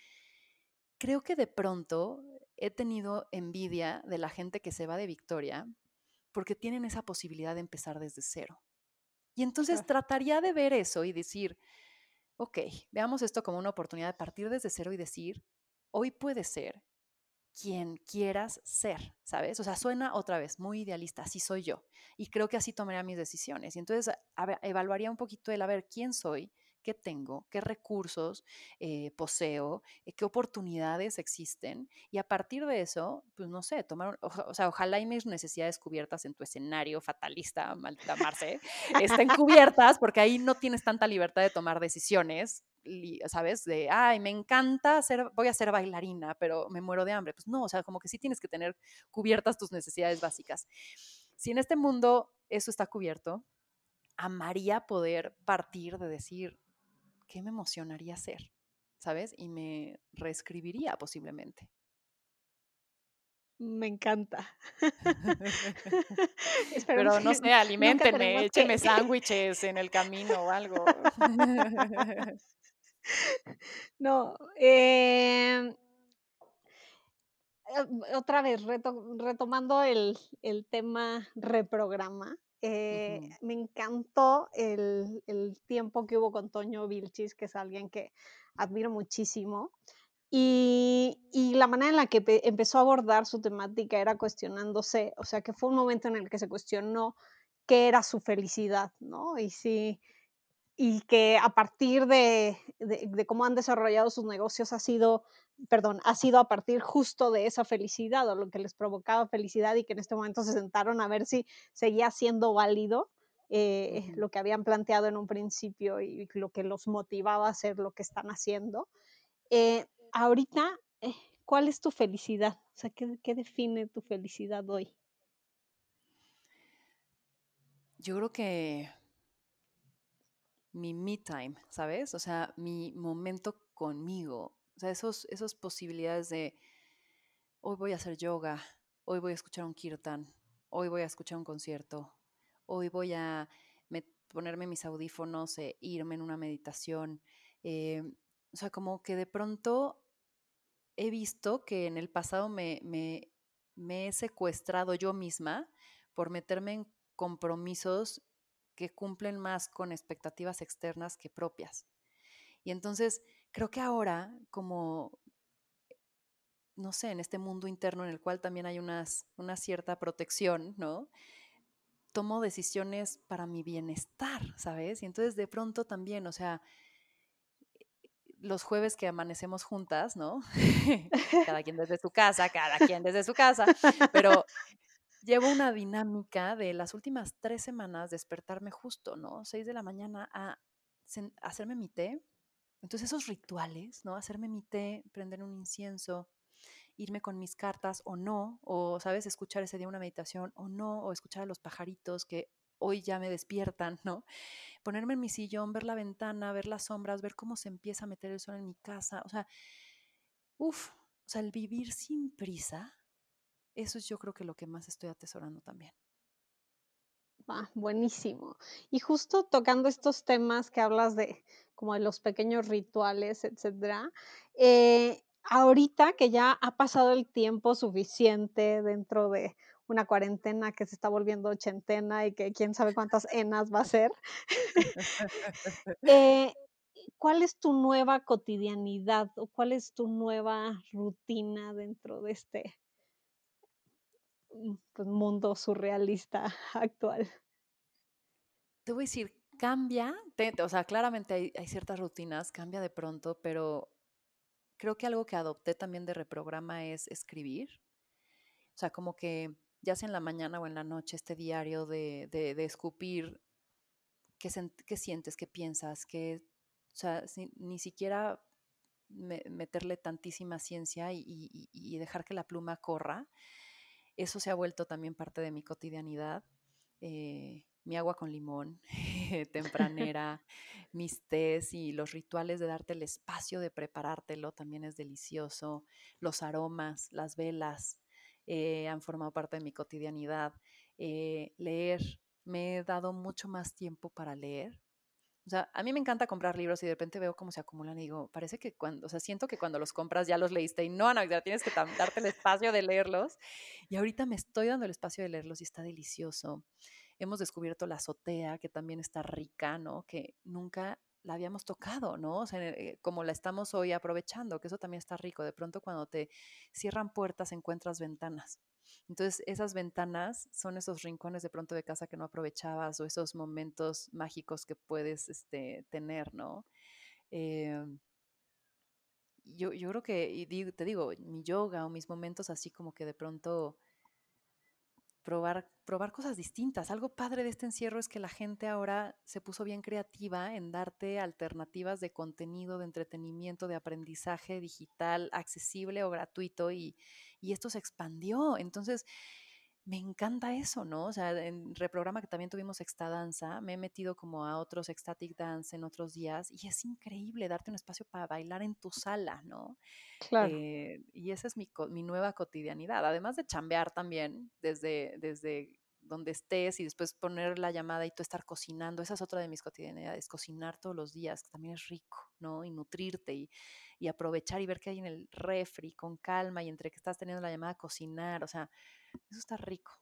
creo que de pronto he tenido envidia de la gente que se va de Victoria porque tienen esa posibilidad de empezar desde cero. Y entonces trataría de ver eso y decir, ok, veamos esto como una oportunidad de partir desde cero y decir, hoy puede ser quien quieras ser, ¿sabes? O sea, suena otra vez muy idealista, así soy yo. Y creo que así tomaría mis decisiones. Y entonces evaluaría un poquito el a ver quién soy, qué tengo, qué recursos eh, poseo, eh, qué oportunidades existen. Y a partir de eso, pues no sé, tomar, o, sea, ojalá y mis necesidades cubiertas en tu escenario fatalista, maldita Marce, estén cubiertas, porque ahí no tienes tanta libertad de tomar decisiones ¿sabes? De, ay, me encanta ser, voy a ser bailarina, pero me muero de hambre. Pues no, o sea, como que sí tienes que tener cubiertas tus necesidades básicas. Si en este mundo eso está cubierto, amaría poder partir de decir, ¿qué me emocionaría hacer? ¿Sabes? Y me reescribiría posiblemente. Me encanta. Pero no sé, alimentenme, échenme sándwiches en el camino o algo. no, em, eh, otra vez, retomando el, el tema reprograma, eh, me encantó el, tiempo que hubo con Toño Vilchis, que es alguien que admiro muchísimo. Y, la manera en la que empezó a abordar su temática era cuestionándose, o sea, que fue un momento en el que se cuestionó qué era su felicidad, ¿no? Y sí, y que a partir de, cómo han desarrollado sus negocios ha sido, perdón, ha sido a partir justo de esa felicidad o lo que les provocaba felicidad y que en este momento se sentaron a ver si seguía siendo válido eh, lo que habían planteado en un principio y lo que los motivaba a hacer lo que están haciendo. Eh, ahorita, eh, ¿cuál es tu felicidad? O sea, ¿qué define tu felicidad hoy? Yo creo que mi me time, ¿sabes? O sea, mi momento conmigo. O sea, esos, esas posibilidades de hoy voy a hacer yoga, hoy voy a escuchar un kirtan, hoy voy a escuchar un concierto, hoy voy a ponerme mis audífonos e irme en una meditación. Eh, o sea, como que de pronto he visto que en el pasado me, me, me he secuestrado yo misma por meterme en compromisos que cumplen más con expectativas externas que propias. Y entonces creo que ahora, como, no sé, en este mundo interno en el cual también hay unas, una cierta protección, ¿no? Tomo decisiones para mi bienestar, ¿sabes? Y entonces de pronto también, o sea, los jueves que amanecemos juntas, ¿no? cada quien desde su casa, cada quien desde su casa, pero llevo una dinámica de las últimas tres semanas despertarme justo, ¿no? Seis de la mañana a hacerme mi té. Entonces esos rituales, ¿no? Hacerme mi té, prender un incienso, irme con mis cartas o no, o, ¿sabes? Escuchar ese día una meditación o no, o escuchar a los pajaritos que hoy ya me despiertan, ¿no? Ponerme en mi sillón, ver la ventana, ver las sombras, ver cómo se empieza a meter el sol en mi casa, o sea, uff, o sea, el vivir sin prisa eso es yo creo que lo que más estoy atesorando también. Ah, buenísimo. Y justo tocando estos temas que hablas de como de los pequeños rituales, etcétera, eh, ahorita que ya ha pasado el tiempo suficiente dentro de una cuarentena que se está volviendo ochentena y que quién sabe cuántas enas va a ser. Eh, ¿cuál es tu nueva cotidianidad o cuál es tu nueva rutina dentro de este pues, mundo surrealista actual? Te voy a decir, cambia, te- o sea, claramente hay, ciertas rutinas, cambia de pronto, pero creo que algo que adopté también de reprograma es escribir. O sea, como que ya sea en la mañana o en la noche, este diario de, de, escupir qué, qué sientes, qué piensas, qué, o sea, ni siquiera me- meterle tantísima ciencia y dejar que la pluma corra. Eso se ha vuelto también parte de mi cotidianidad. Eh, mi agua con limón, tempranera, mis tés y los rituales de darte el espacio de preparártelo también es delicioso. Los aromas, las velas eh, han formado parte de mi cotidianidad. Eh, leer, me he dado mucho más tiempo para leer. O sea, a mí me encanta comprar libros y de repente veo cómo se acumulan y digo, parece que cuando, o sea, siento que cuando los compras ya los leíste y no, Ana, ya tienes que darte el espacio de leerlos. Y ahorita me estoy dando el espacio de leerlos y está delicioso. Hemos descubierto la azotea, que también está rica, ¿no? Que nunca la habíamos tocado, ¿no? O sea, eh, como la estamos hoy aprovechando, que eso también está rico. De pronto cuando te cierran puertas encuentras ventanas. Entonces, esas ventanas son esos rincones de pronto de casa que no aprovechabas o esos momentos mágicos que puedes este, tener, ¿no? Eh, yo, yo creo que, te digo, mi yoga o mis momentos así como que de pronto probar, probar cosas distintas. Algo padre de este encierro es que la gente ahora se puso bien creativa en darte alternativas de contenido, de entretenimiento, de aprendizaje digital, accesible o gratuito, y, y esto se expandió. Entonces, me encanta eso, ¿no? O sea, en reprograma que también tuvimos Exta Danza, me he metido como a otros Ecstatic Dance en otros días y es increíble darte un espacio para bailar en tu sala, ¿no? Claro. Eh, y esa es mi, mi nueva cotidianidad, además de chambear también desde, desde donde estés y después poner la llamada y tú estar cocinando. Esa es otra de mis cotidianidades, cocinar todos los días, que también es rico, ¿no? Y nutrirte y, y aprovechar y ver qué hay en el refri con calma y entre que estás teniendo la llamada, cocinar. O sea, eso está rico.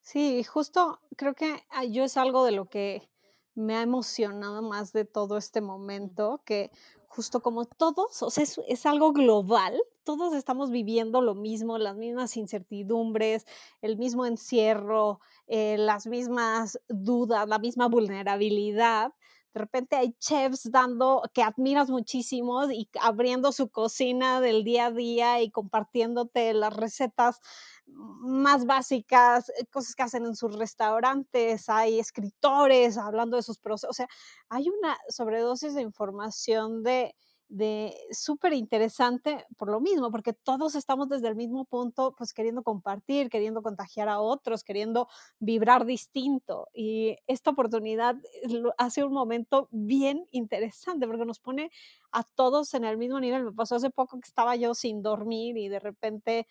Sí, justo creo que ah, yo es algo de lo que me ha emocionado más de todo este momento, que justo como todos, o sea, es, es algo global, todos estamos viviendo lo mismo, las mismas incertidumbres, el mismo encierro, eh, las mismas dudas, la misma vulnerabilidad. De repente hay chefs dando que admiras muchísimo y abriendo su cocina del día a día y compartiéndote las recetas más básicas, eh, cosas que hacen en sus restaurantes, hay escritores hablando de sus procesos, o sea, hay una sobredosis de información de de súper interesante por lo mismo, porque todos estamos desde el mismo punto, pues, queriendo compartir, queriendo contagiar a otros, queriendo vibrar distinto. Y esta oportunidad, eh, hace un momento bien interesante, porque nos pone a todos en el mismo nivel. Me pasó hace poco que estaba yo sin dormir y de repente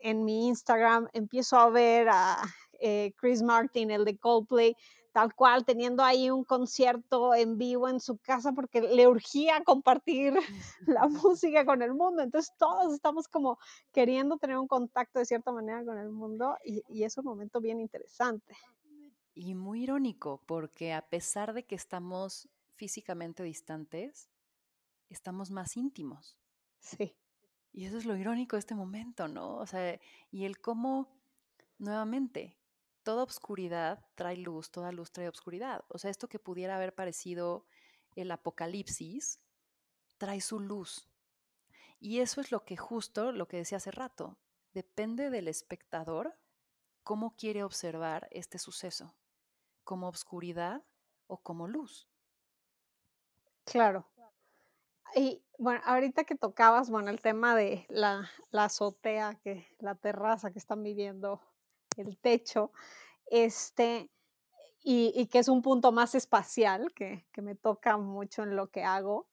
en mi Instagram empiezo a ver a eh, Chris Martin, el de Coldplay, tal cual, teniendo ahí un concierto en vivo en su casa porque le urgía compartir la música con el mundo. Entonces todos estamos como queriendo tener un contacto de cierta manera con el mundo y, y es un momento bien interesante. Y muy irónico, porque a pesar de que estamos físicamente distantes, estamos más íntimos. Sí, Y eso es lo irónico de este momento, ¿no? O sea, y el cómo, nuevamente, toda obscuridad trae luz, toda luz trae obscuridad. O sea, esto que pudiera haber parecido el apocalipsis, trae su luz. Y eso es lo que justo, lo que decía hace rato, depende del espectador cómo quiere observar este suceso, como obscuridad o como luz. claro. Y bueno, ahorita que tocabas, bueno, el tema de la, la azotea, que la terraza que están viviendo, el techo, este, y, que es un punto más espacial, que, que me toca mucho en lo que hago.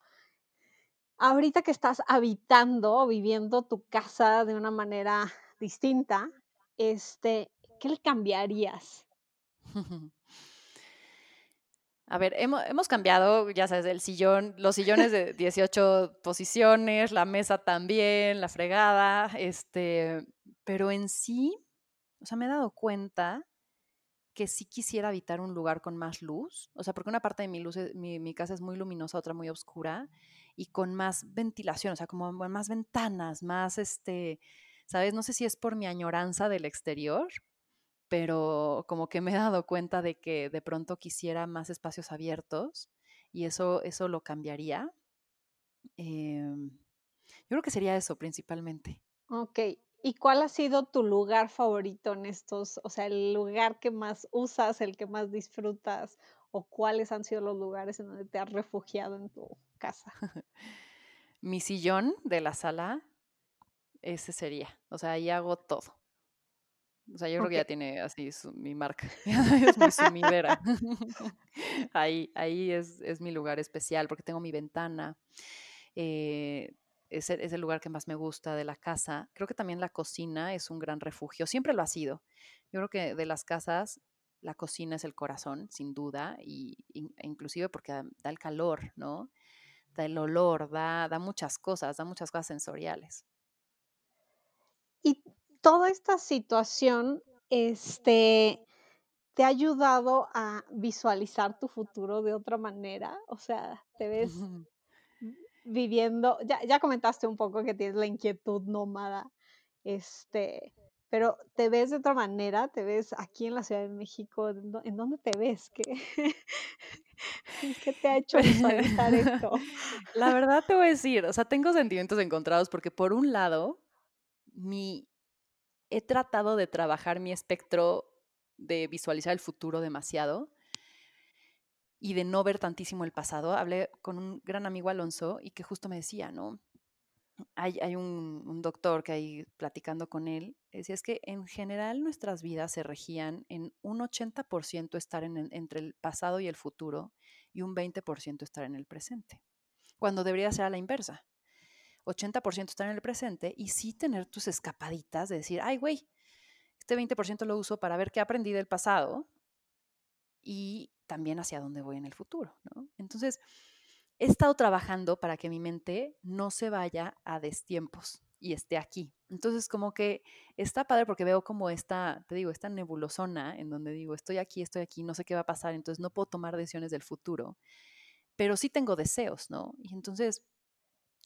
Ahorita que estás habitando viviendo tu casa de una manera distinta, este, ¿qué le cambiarías? A ver, hemos, hemos, cambiado, ya sabes, el sillón, los sillones de 18 posiciones, la mesa también, la fregada, este, pero en sí, o sea, me he dado cuenta que sí quisiera habitar un lugar con más luz, o sea, porque una parte de mi luz, mi, casa es muy luminosa, otra muy oscura, y con más ventilación, o sea, como más ventanas, más, este, ¿sabes? No sé si es por mi añoranza del exterior, pero como que me he dado cuenta de que de pronto quisiera más espacios abiertos y eso, eso lo cambiaría. Eh, yo creo que sería eso principalmente. Ok, ¿y cuál ha sido tu lugar favorito en estos, o sea, el lugar que más usas, el que más disfrutas, o cuáles han sido los lugares en donde te has refugiado en tu casa? Mi sillón de la sala, ese sería, o sea, ahí hago todo. O sea, yo creo que ya tiene así su, mi marca, es mi sumidera. ahí ahí es, es, mi lugar especial porque tengo mi ventana. Eh, es, el, es, el, lugar que más me gusta de la casa. Creo que también la cocina es un gran refugio, siempre lo ha sido. Yo creo que de las casas, la cocina es el corazón, sin duda, y, e inclusive porque da, da, el calor, ¿no? Da el olor, da, da muchas cosas, da muchas cosas sensoriales. Y toda esta situación, este, ¿te ha ayudado a visualizar tu futuro de otra manera? O sea, ¿te ves viviendo? Ya, ya comentaste un poco que tienes la inquietud nómada, este, pero ¿te ves de otra manera? ¿Te ves aquí en la Ciudad de México? ¿En dónde te ves? ¿Qué, ¿Qué te ha hecho visualizar esto? La verdad te voy a decir, o sea, tengo sentimientos encontrados porque por un lado, mi he tratado de trabajar mi espectro de visualizar el futuro demasiado y de no ver tantísimo el pasado. Hablé con un gran amigo Alonso y que justo me decía, ¿no? Hay, hay un, doctor que ahí platicando con él, decía, es que en general nuestras vidas se regían en un 80% estar en, entre el pasado y el futuro y un 20% estar en el presente, cuando debería ser a la inversa. 80% estar en el presente y sí tener tus escapaditas de decir, ay, güey, este 20% lo uso para ver qué aprendí del pasado y también hacia dónde voy en el futuro, ¿no? Entonces, he estado trabajando para que mi mente no se vaya a destiempos y esté aquí. Entonces, como que está padre porque veo como esta, te digo, esta nebulosona en donde digo, estoy aquí, estoy aquí, no sé qué va a pasar, entonces no puedo tomar decisiones del futuro, pero sí tengo deseos, ¿no? Y entonces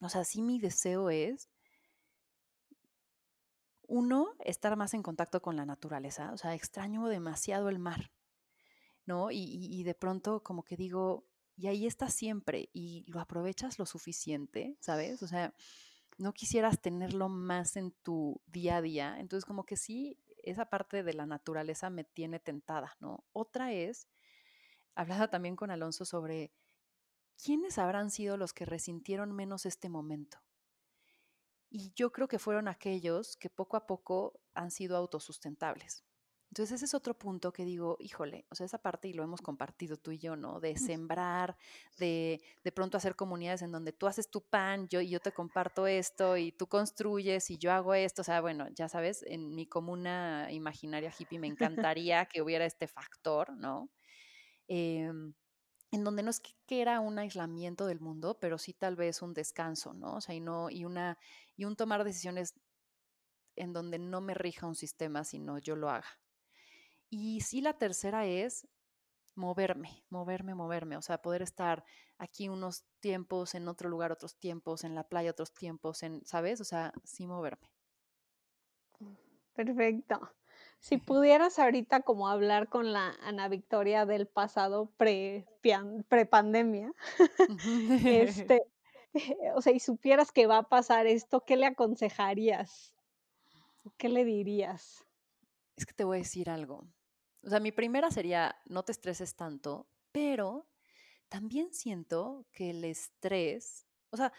o sea, sí mi deseo es, uno, estar más en contacto con la naturaleza. O sea, extraño demasiado el mar, ¿no? Y, de pronto como que digo, y ahí está siempre y lo aprovechas lo suficiente, ¿sabes? O sea, no quisieras tenerlo más en tu día a día. Entonces, como que sí, esa parte de la naturaleza me tiene tentada, ¿no? Otra es, hablaba también con Alonso sobre ¿quiénes habrán sido los que resintieron menos este momento? Y yo creo que fueron aquellos que poco a poco han sido autosustentables. Entonces ese es otro punto que digo, híjole, o sea, esa parte y lo hemos compartido tú y yo, ¿no? De sembrar, de de pronto hacer comunidades en donde tú haces tu pan, yo y yo te comparto esto y tú construyes y yo hago esto, o sea, bueno, ya sabes, en mi comuna imaginaria hippie me encantaría que hubiera este factor, ¿no? Eh, en donde no es que era un aislamiento del mundo, pero sí tal vez un descanso, ¿no? O sea, y, no, y, una, y un tomar decisiones en donde no me rija un sistema, sino yo lo haga. Y sí, la tercera es moverme, moverme, moverme, o sea, poder estar aquí unos tiempos, en otro lugar otros tiempos, en la playa otros tiempos, en, ¿sabes? O sea, sí moverme. Perfecto. Si pudieras ahorita como hablar con la Ana Victoria del pasado pre prepandemia, este, o sea, y supieras que va a pasar esto, ¿qué le aconsejarías? ¿Qué le dirías? Es que te voy a decir algo. O sea, mi primera sería, no te estreses tanto, pero también siento que el estrés, o sea,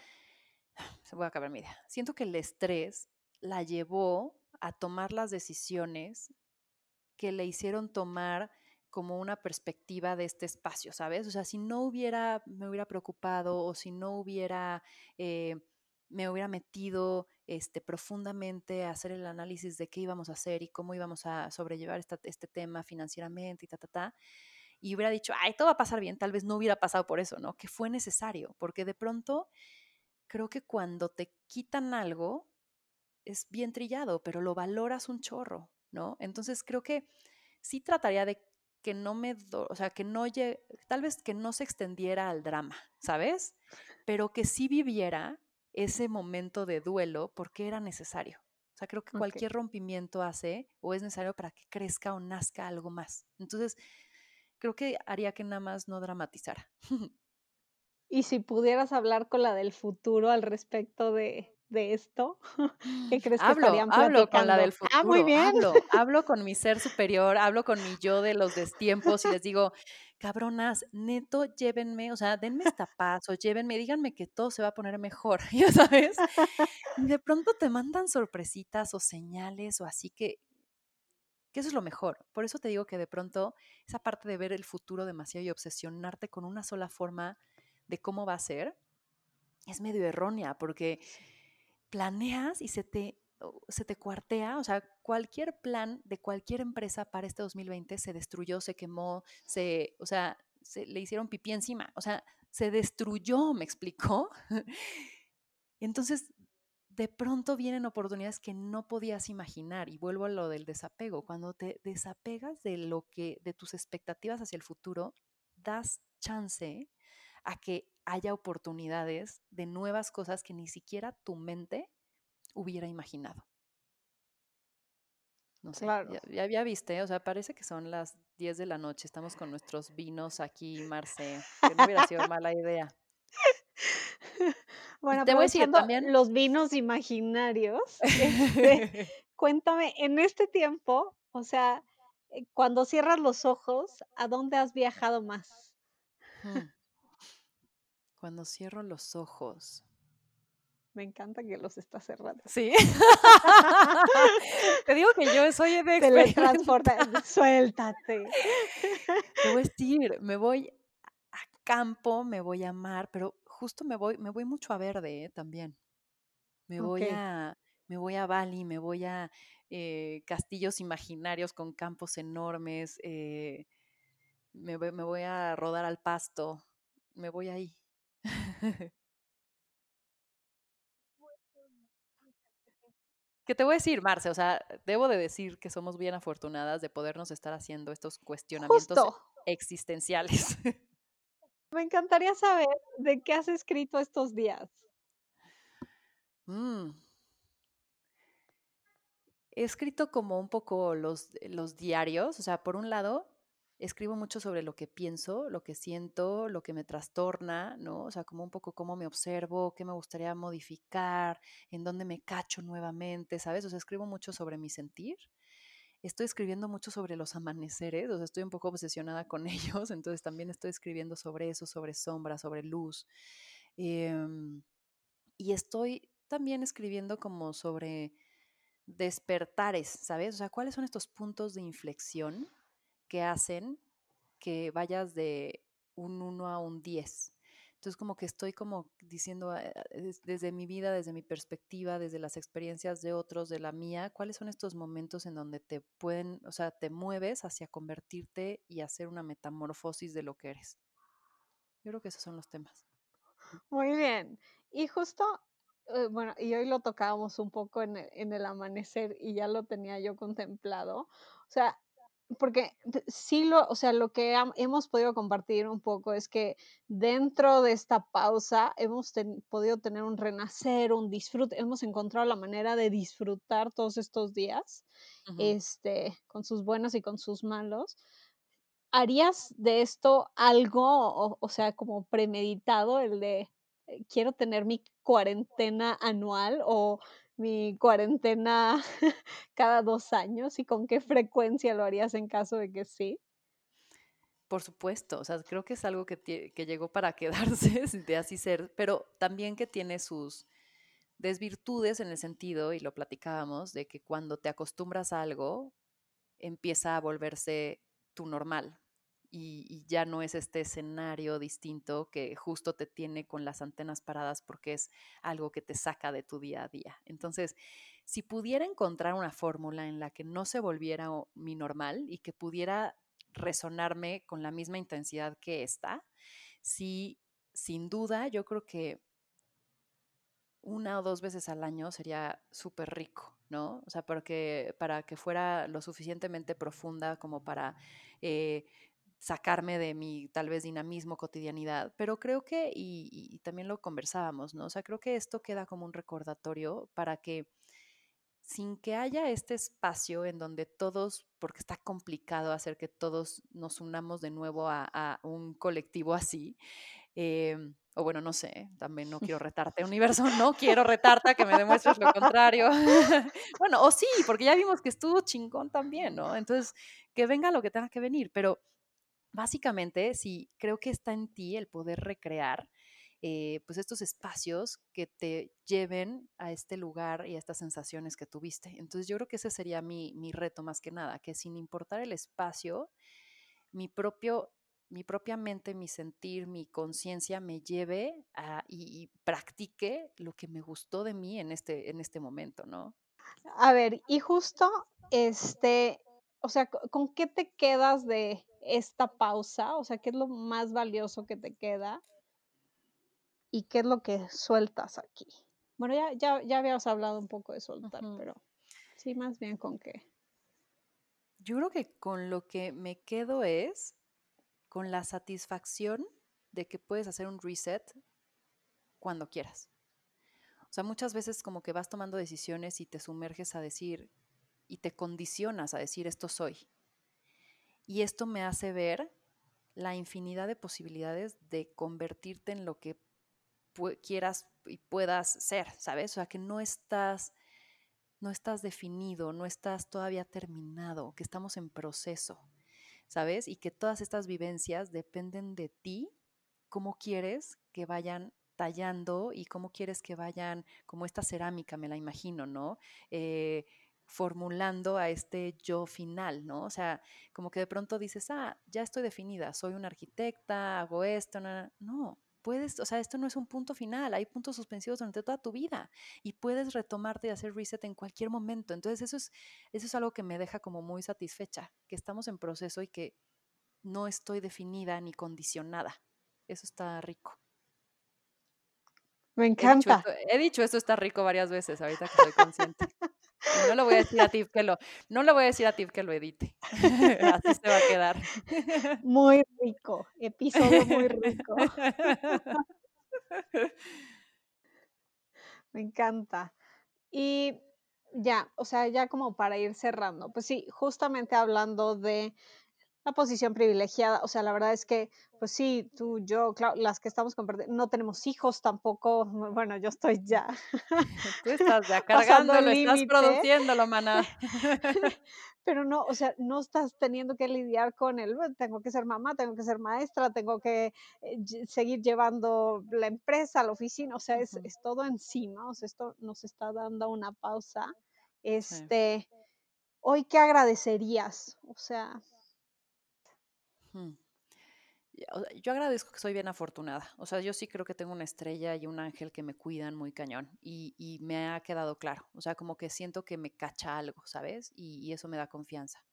se voy a acabar mi idea. Siento que el estrés la llevó a tomar las decisiones que le hicieron tomar como una perspectiva de este espacio, ¿sabes? O sea, si no hubiera, me hubiera preocupado o si no hubiera, eh, me hubiera metido este, profundamente hacer el análisis de qué íbamos a hacer y cómo íbamos a sobrellevar esta, este tema financieramente y ta, ta, ta, y hubiera dicho, ay, todo va a pasar bien, tal vez no hubiera pasado por eso, ¿no? Que fue necesario, porque de pronto creo que cuando te quitan algo es bien trillado, pero lo valoras un chorro, ¿no? Entonces creo que sí trataría de que no me, o sea, que no llegue, tal vez que no se extendiera al drama, ¿sabes? Pero que sí viviera ese momento de duelo porque era necesario. O sea, creo que cualquier rompimiento hace o es necesario para que crezca o nazca algo más. Entonces, creo que haría que nada más no dramatizara. Y si pudieras hablar con la del futuro al respecto de, esto, ¿qué crees que hablo, estarían platicando? Hablo con la del futuro. Ah, muy bien. Hablo, hablo con mi ser superior, hablo con mi yo de los destiempos y les digo, cabronas, neto, llévenme, o sea, denme esta paz o llévenme, díganme que todo se va a poner mejor, ya sabes. Y de pronto te mandan sorpresitas o señales o así que que eso es lo mejor. Por eso te digo que de pronto esa parte de ver el futuro demasiado y obsesionarte con una sola forma de cómo va a ser es medio errónea porque planeas y se te, se te cuartea, o sea, cualquier plan de cualquier empresa para este 2020 se destruyó, se quemó, se, o sea, se, le hicieron pipí encima, o sea, se destruyó, me explicó. Entonces, de pronto vienen oportunidades que no podías imaginar y vuelvo a lo del desapego. Cuando te desapegas de lo que de tus expectativas hacia el futuro, das chance a que haya oportunidades de nuevas cosas que ni siquiera tu mente hubiera imaginado. No sé, ya, ya, viste, o sea, parece que son las 10 de la noche, estamos con nuestros vinos aquí, Marce, que no hubiera sido mala idea. Bueno, te voy a decir también los vinos imaginarios. Este, cuéntame, en este tiempo, o sea, eh, cuando cierras los ojos, ¿a dónde has viajado más? Hmm. Cuando cierro los ojos. Me encanta que los estás cerrando. Sí. Te digo que yo soy de Teletransporta, suéltate. Te voy a decir, me voy a campo, me voy a mar, pero justo me voy, me voy mucho a verde ¿eh? también. Me voy a, me voy a Bali, me voy a eh, castillos imaginarios con campos enormes, eh, me, me, voy a rodar al pasto, me voy ahí. ¿Qué te voy a decir, Marce? O sea, debo de decir que somos bien afortunadas de podernos estar haciendo estos cuestionamientos existenciales. Me encantaría saber de qué has escrito estos días. Mm. He escrito como un poco los, los diarios, o sea, por un lado, escribo mucho sobre lo que pienso, lo que siento, lo que me trastorna, ¿no? O sea, como un poco cómo me observo, qué me gustaría modificar, en dónde me cacho nuevamente, ¿sabes? O sea, escribo mucho sobre mi sentir estoy escribiendo mucho sobre los amaneceres, o sea, estoy un poco obsesionada con ellos, entonces también estoy escribiendo sobre eso, sobre sombra, sobre luz. Em, y estoy también escribiendo como sobre despertares, ¿sabes? O sea, ¿cuáles son estos puntos de inflexión que hacen que vayas de un 1 a un 10? Entonces como que estoy como diciendo ah, desde mi vida, desde mi perspectiva, desde las experiencias de otros, de la mía, cuáles son estos momentos en donde te pueden, o sea, te mueves hacia convertirte y hacer una metamorfosis de lo que eres. Yo creo que esos son los temas. Muy bien. Y justo, eh, bueno, y hoy lo tocábamos un poco en en el amanecer y ya lo tenía yo contemplado. O sea, porque sí lo, o sea, lo que hemos podido compartir un poco es que dentro de esta pausa hemos podido tener un renacer, un disfrute, hemos encontrado la manera de disfrutar todos estos días, este, con sus buenos y con sus malos. ¿Harías de esto algo, o sea, como premeditado, el de eh, quiero tener mi cuarentena anual o mi cuarentena cada dos años y con qué frecuencia lo harías en caso de que sí? Por supuesto, o sea, creo que es algo que, que llegó para quedarse, de así ser, pero también que tiene sus desvirtudes en el sentido, y lo platicábamos, de que cuando te acostumbras a algo, empieza a volverse tu normal, y, ya no es este escenario distinto que justo te tiene con las antenas paradas porque es algo que te saca de tu día a día. Entonces, si pudiera encontrar una fórmula en la que no se volviera mi normal y que pudiera resonarme con la misma intensidad que esta, sí, sin duda, yo creo que una o dos veces al año sería súper rico, ¿no? O sea, porque, para que fuera lo suficientemente profunda como para eh, sacarme de mi tal vez dinamismo, cotidianidad. Pero creo que, y, también lo conversábamos, ¿no? O sea, creo que esto queda como un recordatorio para que sin que haya este espacio en donde todos, porque está complicado hacer que todos nos unamos de nuevo a, un colectivo así, eh, o bueno, no sé, también no quiero retarte, universo, no quiero retarte que me demuestres lo contrario. bueno, o sí, porque ya vimos que estuvo chingón también, ¿no? Entonces, que venga lo que tenga que venir, pero básicamente sí, creo que está en ti el poder recrear eh, pues estos espacios que te lleven a este lugar y a estas sensaciones que tuviste. Entonces yo creo que ese sería mi, mi reto más que nada, que sin importar el espacio, mi propio mi propia mente, mi sentir, mi conciencia me lleve a, y, y, practique lo que me gustó de mí en este, en este momento, ¿no? A ver, y justo, este, o sea, ¿con qué te quedas de esta pausa? O sea, ¿qué es lo más valioso que te queda? ¿Y qué es lo que sueltas aquí? Bueno, ya, ya, ya habías hablado un poco de soltar, uh -huh. pero sí, más bien con qué. Yo creo que con lo que me quedo es con la satisfacción de que puedes hacer un reset cuando quieras. O sea, muchas veces como que vas tomando decisiones y te sumerges a decir y te condicionas a decir esto soy. Y esto me hace ver la infinidad de posibilidades de convertirte en lo que quieras y puedas ser, ¿sabes? O sea, que no estás no estás definido, no estás todavía terminado, que estamos en proceso. ¿sabes? Y que todas estas vivencias dependen de ti, cómo quieres que vayan tallando y cómo quieres que vayan, como esta cerámica, me la imagino, ¿no? Eh, formulando a este yo final, ¿no? O sea, como que de pronto dices, ah, ya estoy definida, soy una arquitecta, hago esto, no, no, puedes, o sea, esto no es un punto final, hay puntos suspensivos durante toda tu vida y puedes retomarte y hacer reset en cualquier momento. Entonces, eso es, eso es algo que me deja como muy satisfecha, que estamos en proceso y que no estoy definida ni condicionada. Eso está rico. Me encanta. He dicho, esto, he dicho esto está rico varias veces, ahorita que estoy consciente. No le voy a decir a Tiff que lo, no le voy a decir a Tiff que lo edite. Así se va a quedar. Muy rico, episodio muy rico. Me encanta. Y ya, o sea, ya como para ir cerrando, pues sí, justamente hablando de la posición privilegiada, o sea, la verdad es que, pues sí, tú, yo, claro, las que estamos compartiendo, no tenemos hijos tampoco, bueno, yo estoy ya. Tú estás ya cargándolo, estás produciéndolo, maná. Pero no, o sea, no estás teniendo que lidiar con el, tengo que ser mamá, tengo que ser maestra, tengo que eh, seguir llevando la empresa, la oficina, o sea, es, uh -huh. es todo encima, o sea, esto nos está dando una pausa. Este, sí. hoy, ¿qué agradecerías? O sea, Yo agradezco que soy bien afortunada. O sea, yo sí creo que tengo una estrella y un ángel que me cuidan muy cañón. Y, y me ha quedado claro. O sea, como que siento que me cacha algo, ¿sabes? Y, y, eso me da confianza.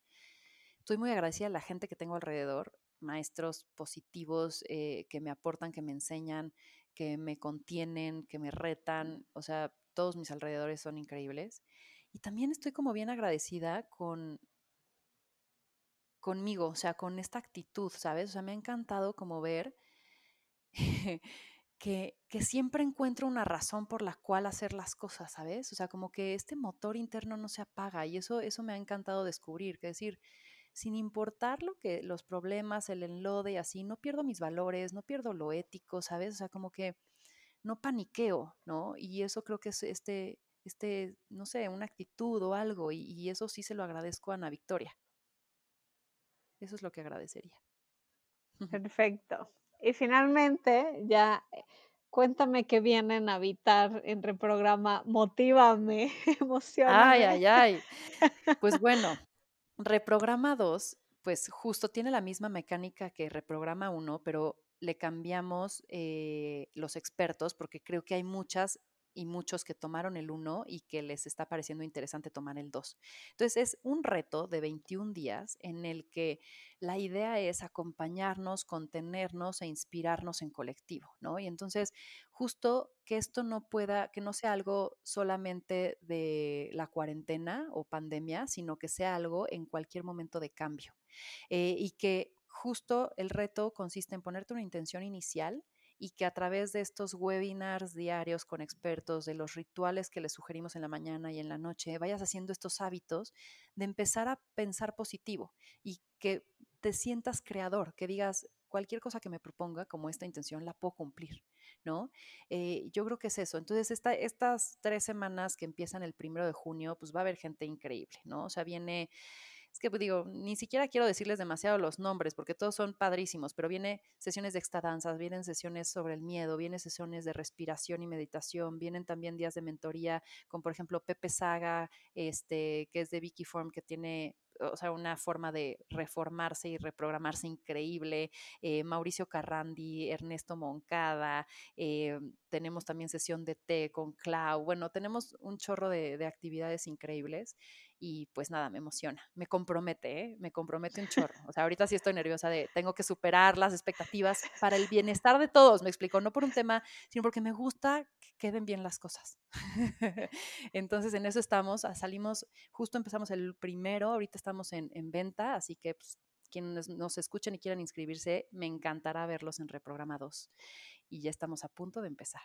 Estoy muy agradecida a la gente que tengo alrededor, maestros positivos eh, que me aportan, que me enseñan, que me contienen, que me retan. O sea, todos mis alrededores son increíbles. Y también estoy como bien agradecida con conmigo, o sea, con esta actitud, ¿sabes? O sea, me ha encantado como ver que, siempre encuentro una razón por la cual hacer las cosas, ¿sabes? O sea, como que este motor interno no se apaga y eso, eso me ha encantado descubrir, que decir, sin importar lo que los problemas, el enlode y así, no pierdo mis valores, no pierdo lo ético, ¿sabes? O sea, como que no paniqueo, ¿no? Y eso creo que es este, este no sé, una actitud o algo y eso sí se lo agradezco a Ana Victoria. Eso es lo que agradecería. Perfecto. Y finalmente, ya cuéntame qué vienen a habitar en reprograma Motívame, emocioname. Ay, ay, ay. Pues bueno, reprograma 2, pues justo tiene la misma mecánica que reprograma 1, pero le cambiamos eh, los expertos porque creo que hay muchas y muchos que tomaron el 1 y que les está pareciendo interesante tomar el 2. Entonces es un reto de 21 días en el que la idea es acompañarnos, contenernos e inspirarnos en colectivo, ¿no? Y entonces justo que esto no pueda, que no sea algo solamente de la cuarentena o pandemia, sino que sea algo en cualquier momento de cambio. Eh, y que justo el reto consiste en ponerte una intención inicial y que a través de estos webinars diarios con expertos, de los rituales que les sugerimos en la mañana y en la noche, vayas haciendo estos hábitos de empezar a pensar positivo y que te sientas creador, que digas, cualquier cosa que me proponga como esta intención la puedo cumplir, ¿no? Eh, yo creo que es eso. Entonces, estas tres semanas que empiezan el primero de junio, pues va a haber gente increíble, ¿no? O sea, viene es que pues, digo, ni siquiera quiero decirles demasiado los nombres porque todos son padrísimos, pero viene sesiones de extadanzas, vienen sesiones sobre el miedo, vienen sesiones de respiración y meditación, vienen también días de mentoría con, por ejemplo, Pepe Saga, este, que es de Vicky Form, que tiene o sea, una forma de reformarse y reprogramarse increíble. Eh, Mauricio Carrandi, Ernesto Moncada, eh, tenemos también sesión de té con Clau. Bueno, tenemos un chorro de actividades increíbles y pues nada, me emociona, me compromete, ¿eh? me compromete un chorro. O sea, ahorita sí estoy nerviosa de, tengo que superar las expectativas para el bienestar de todos, me explico, no por un tema, sino porque me gusta que queden bien las cosas. Entonces, en eso estamos, ah, salimos, justo empezamos el primero, ahorita estamos en, en venta, así que pues, quienes nos escuchen y quieran inscribirse, me encantará verlos en Reprograma 2. Y ya estamos a punto de empezar.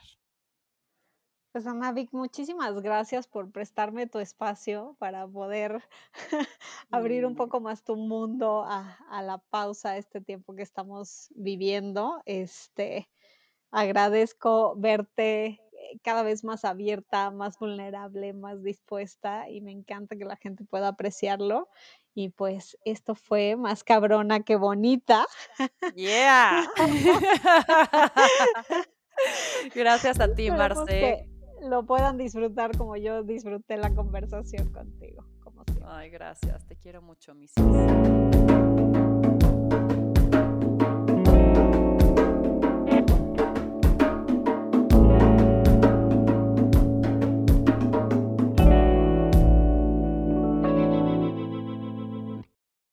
Pues Ana Vic, muchísimas gracias por prestarme tu espacio para poder abrir un poco más tu mundo a, a, la pausa, este tiempo que estamos viviendo. Este, agradezco verte eh, cada vez más abierta, más vulnerable, más dispuesta y me encanta que la gente pueda apreciarlo. Y pues esto fue más cabrona que bonita. Yeah. Gracias a ti, Marce lo puedan disfrutar como yo disfruté la conversación contigo. Como Ay, gracias. Te quiero mucho, mis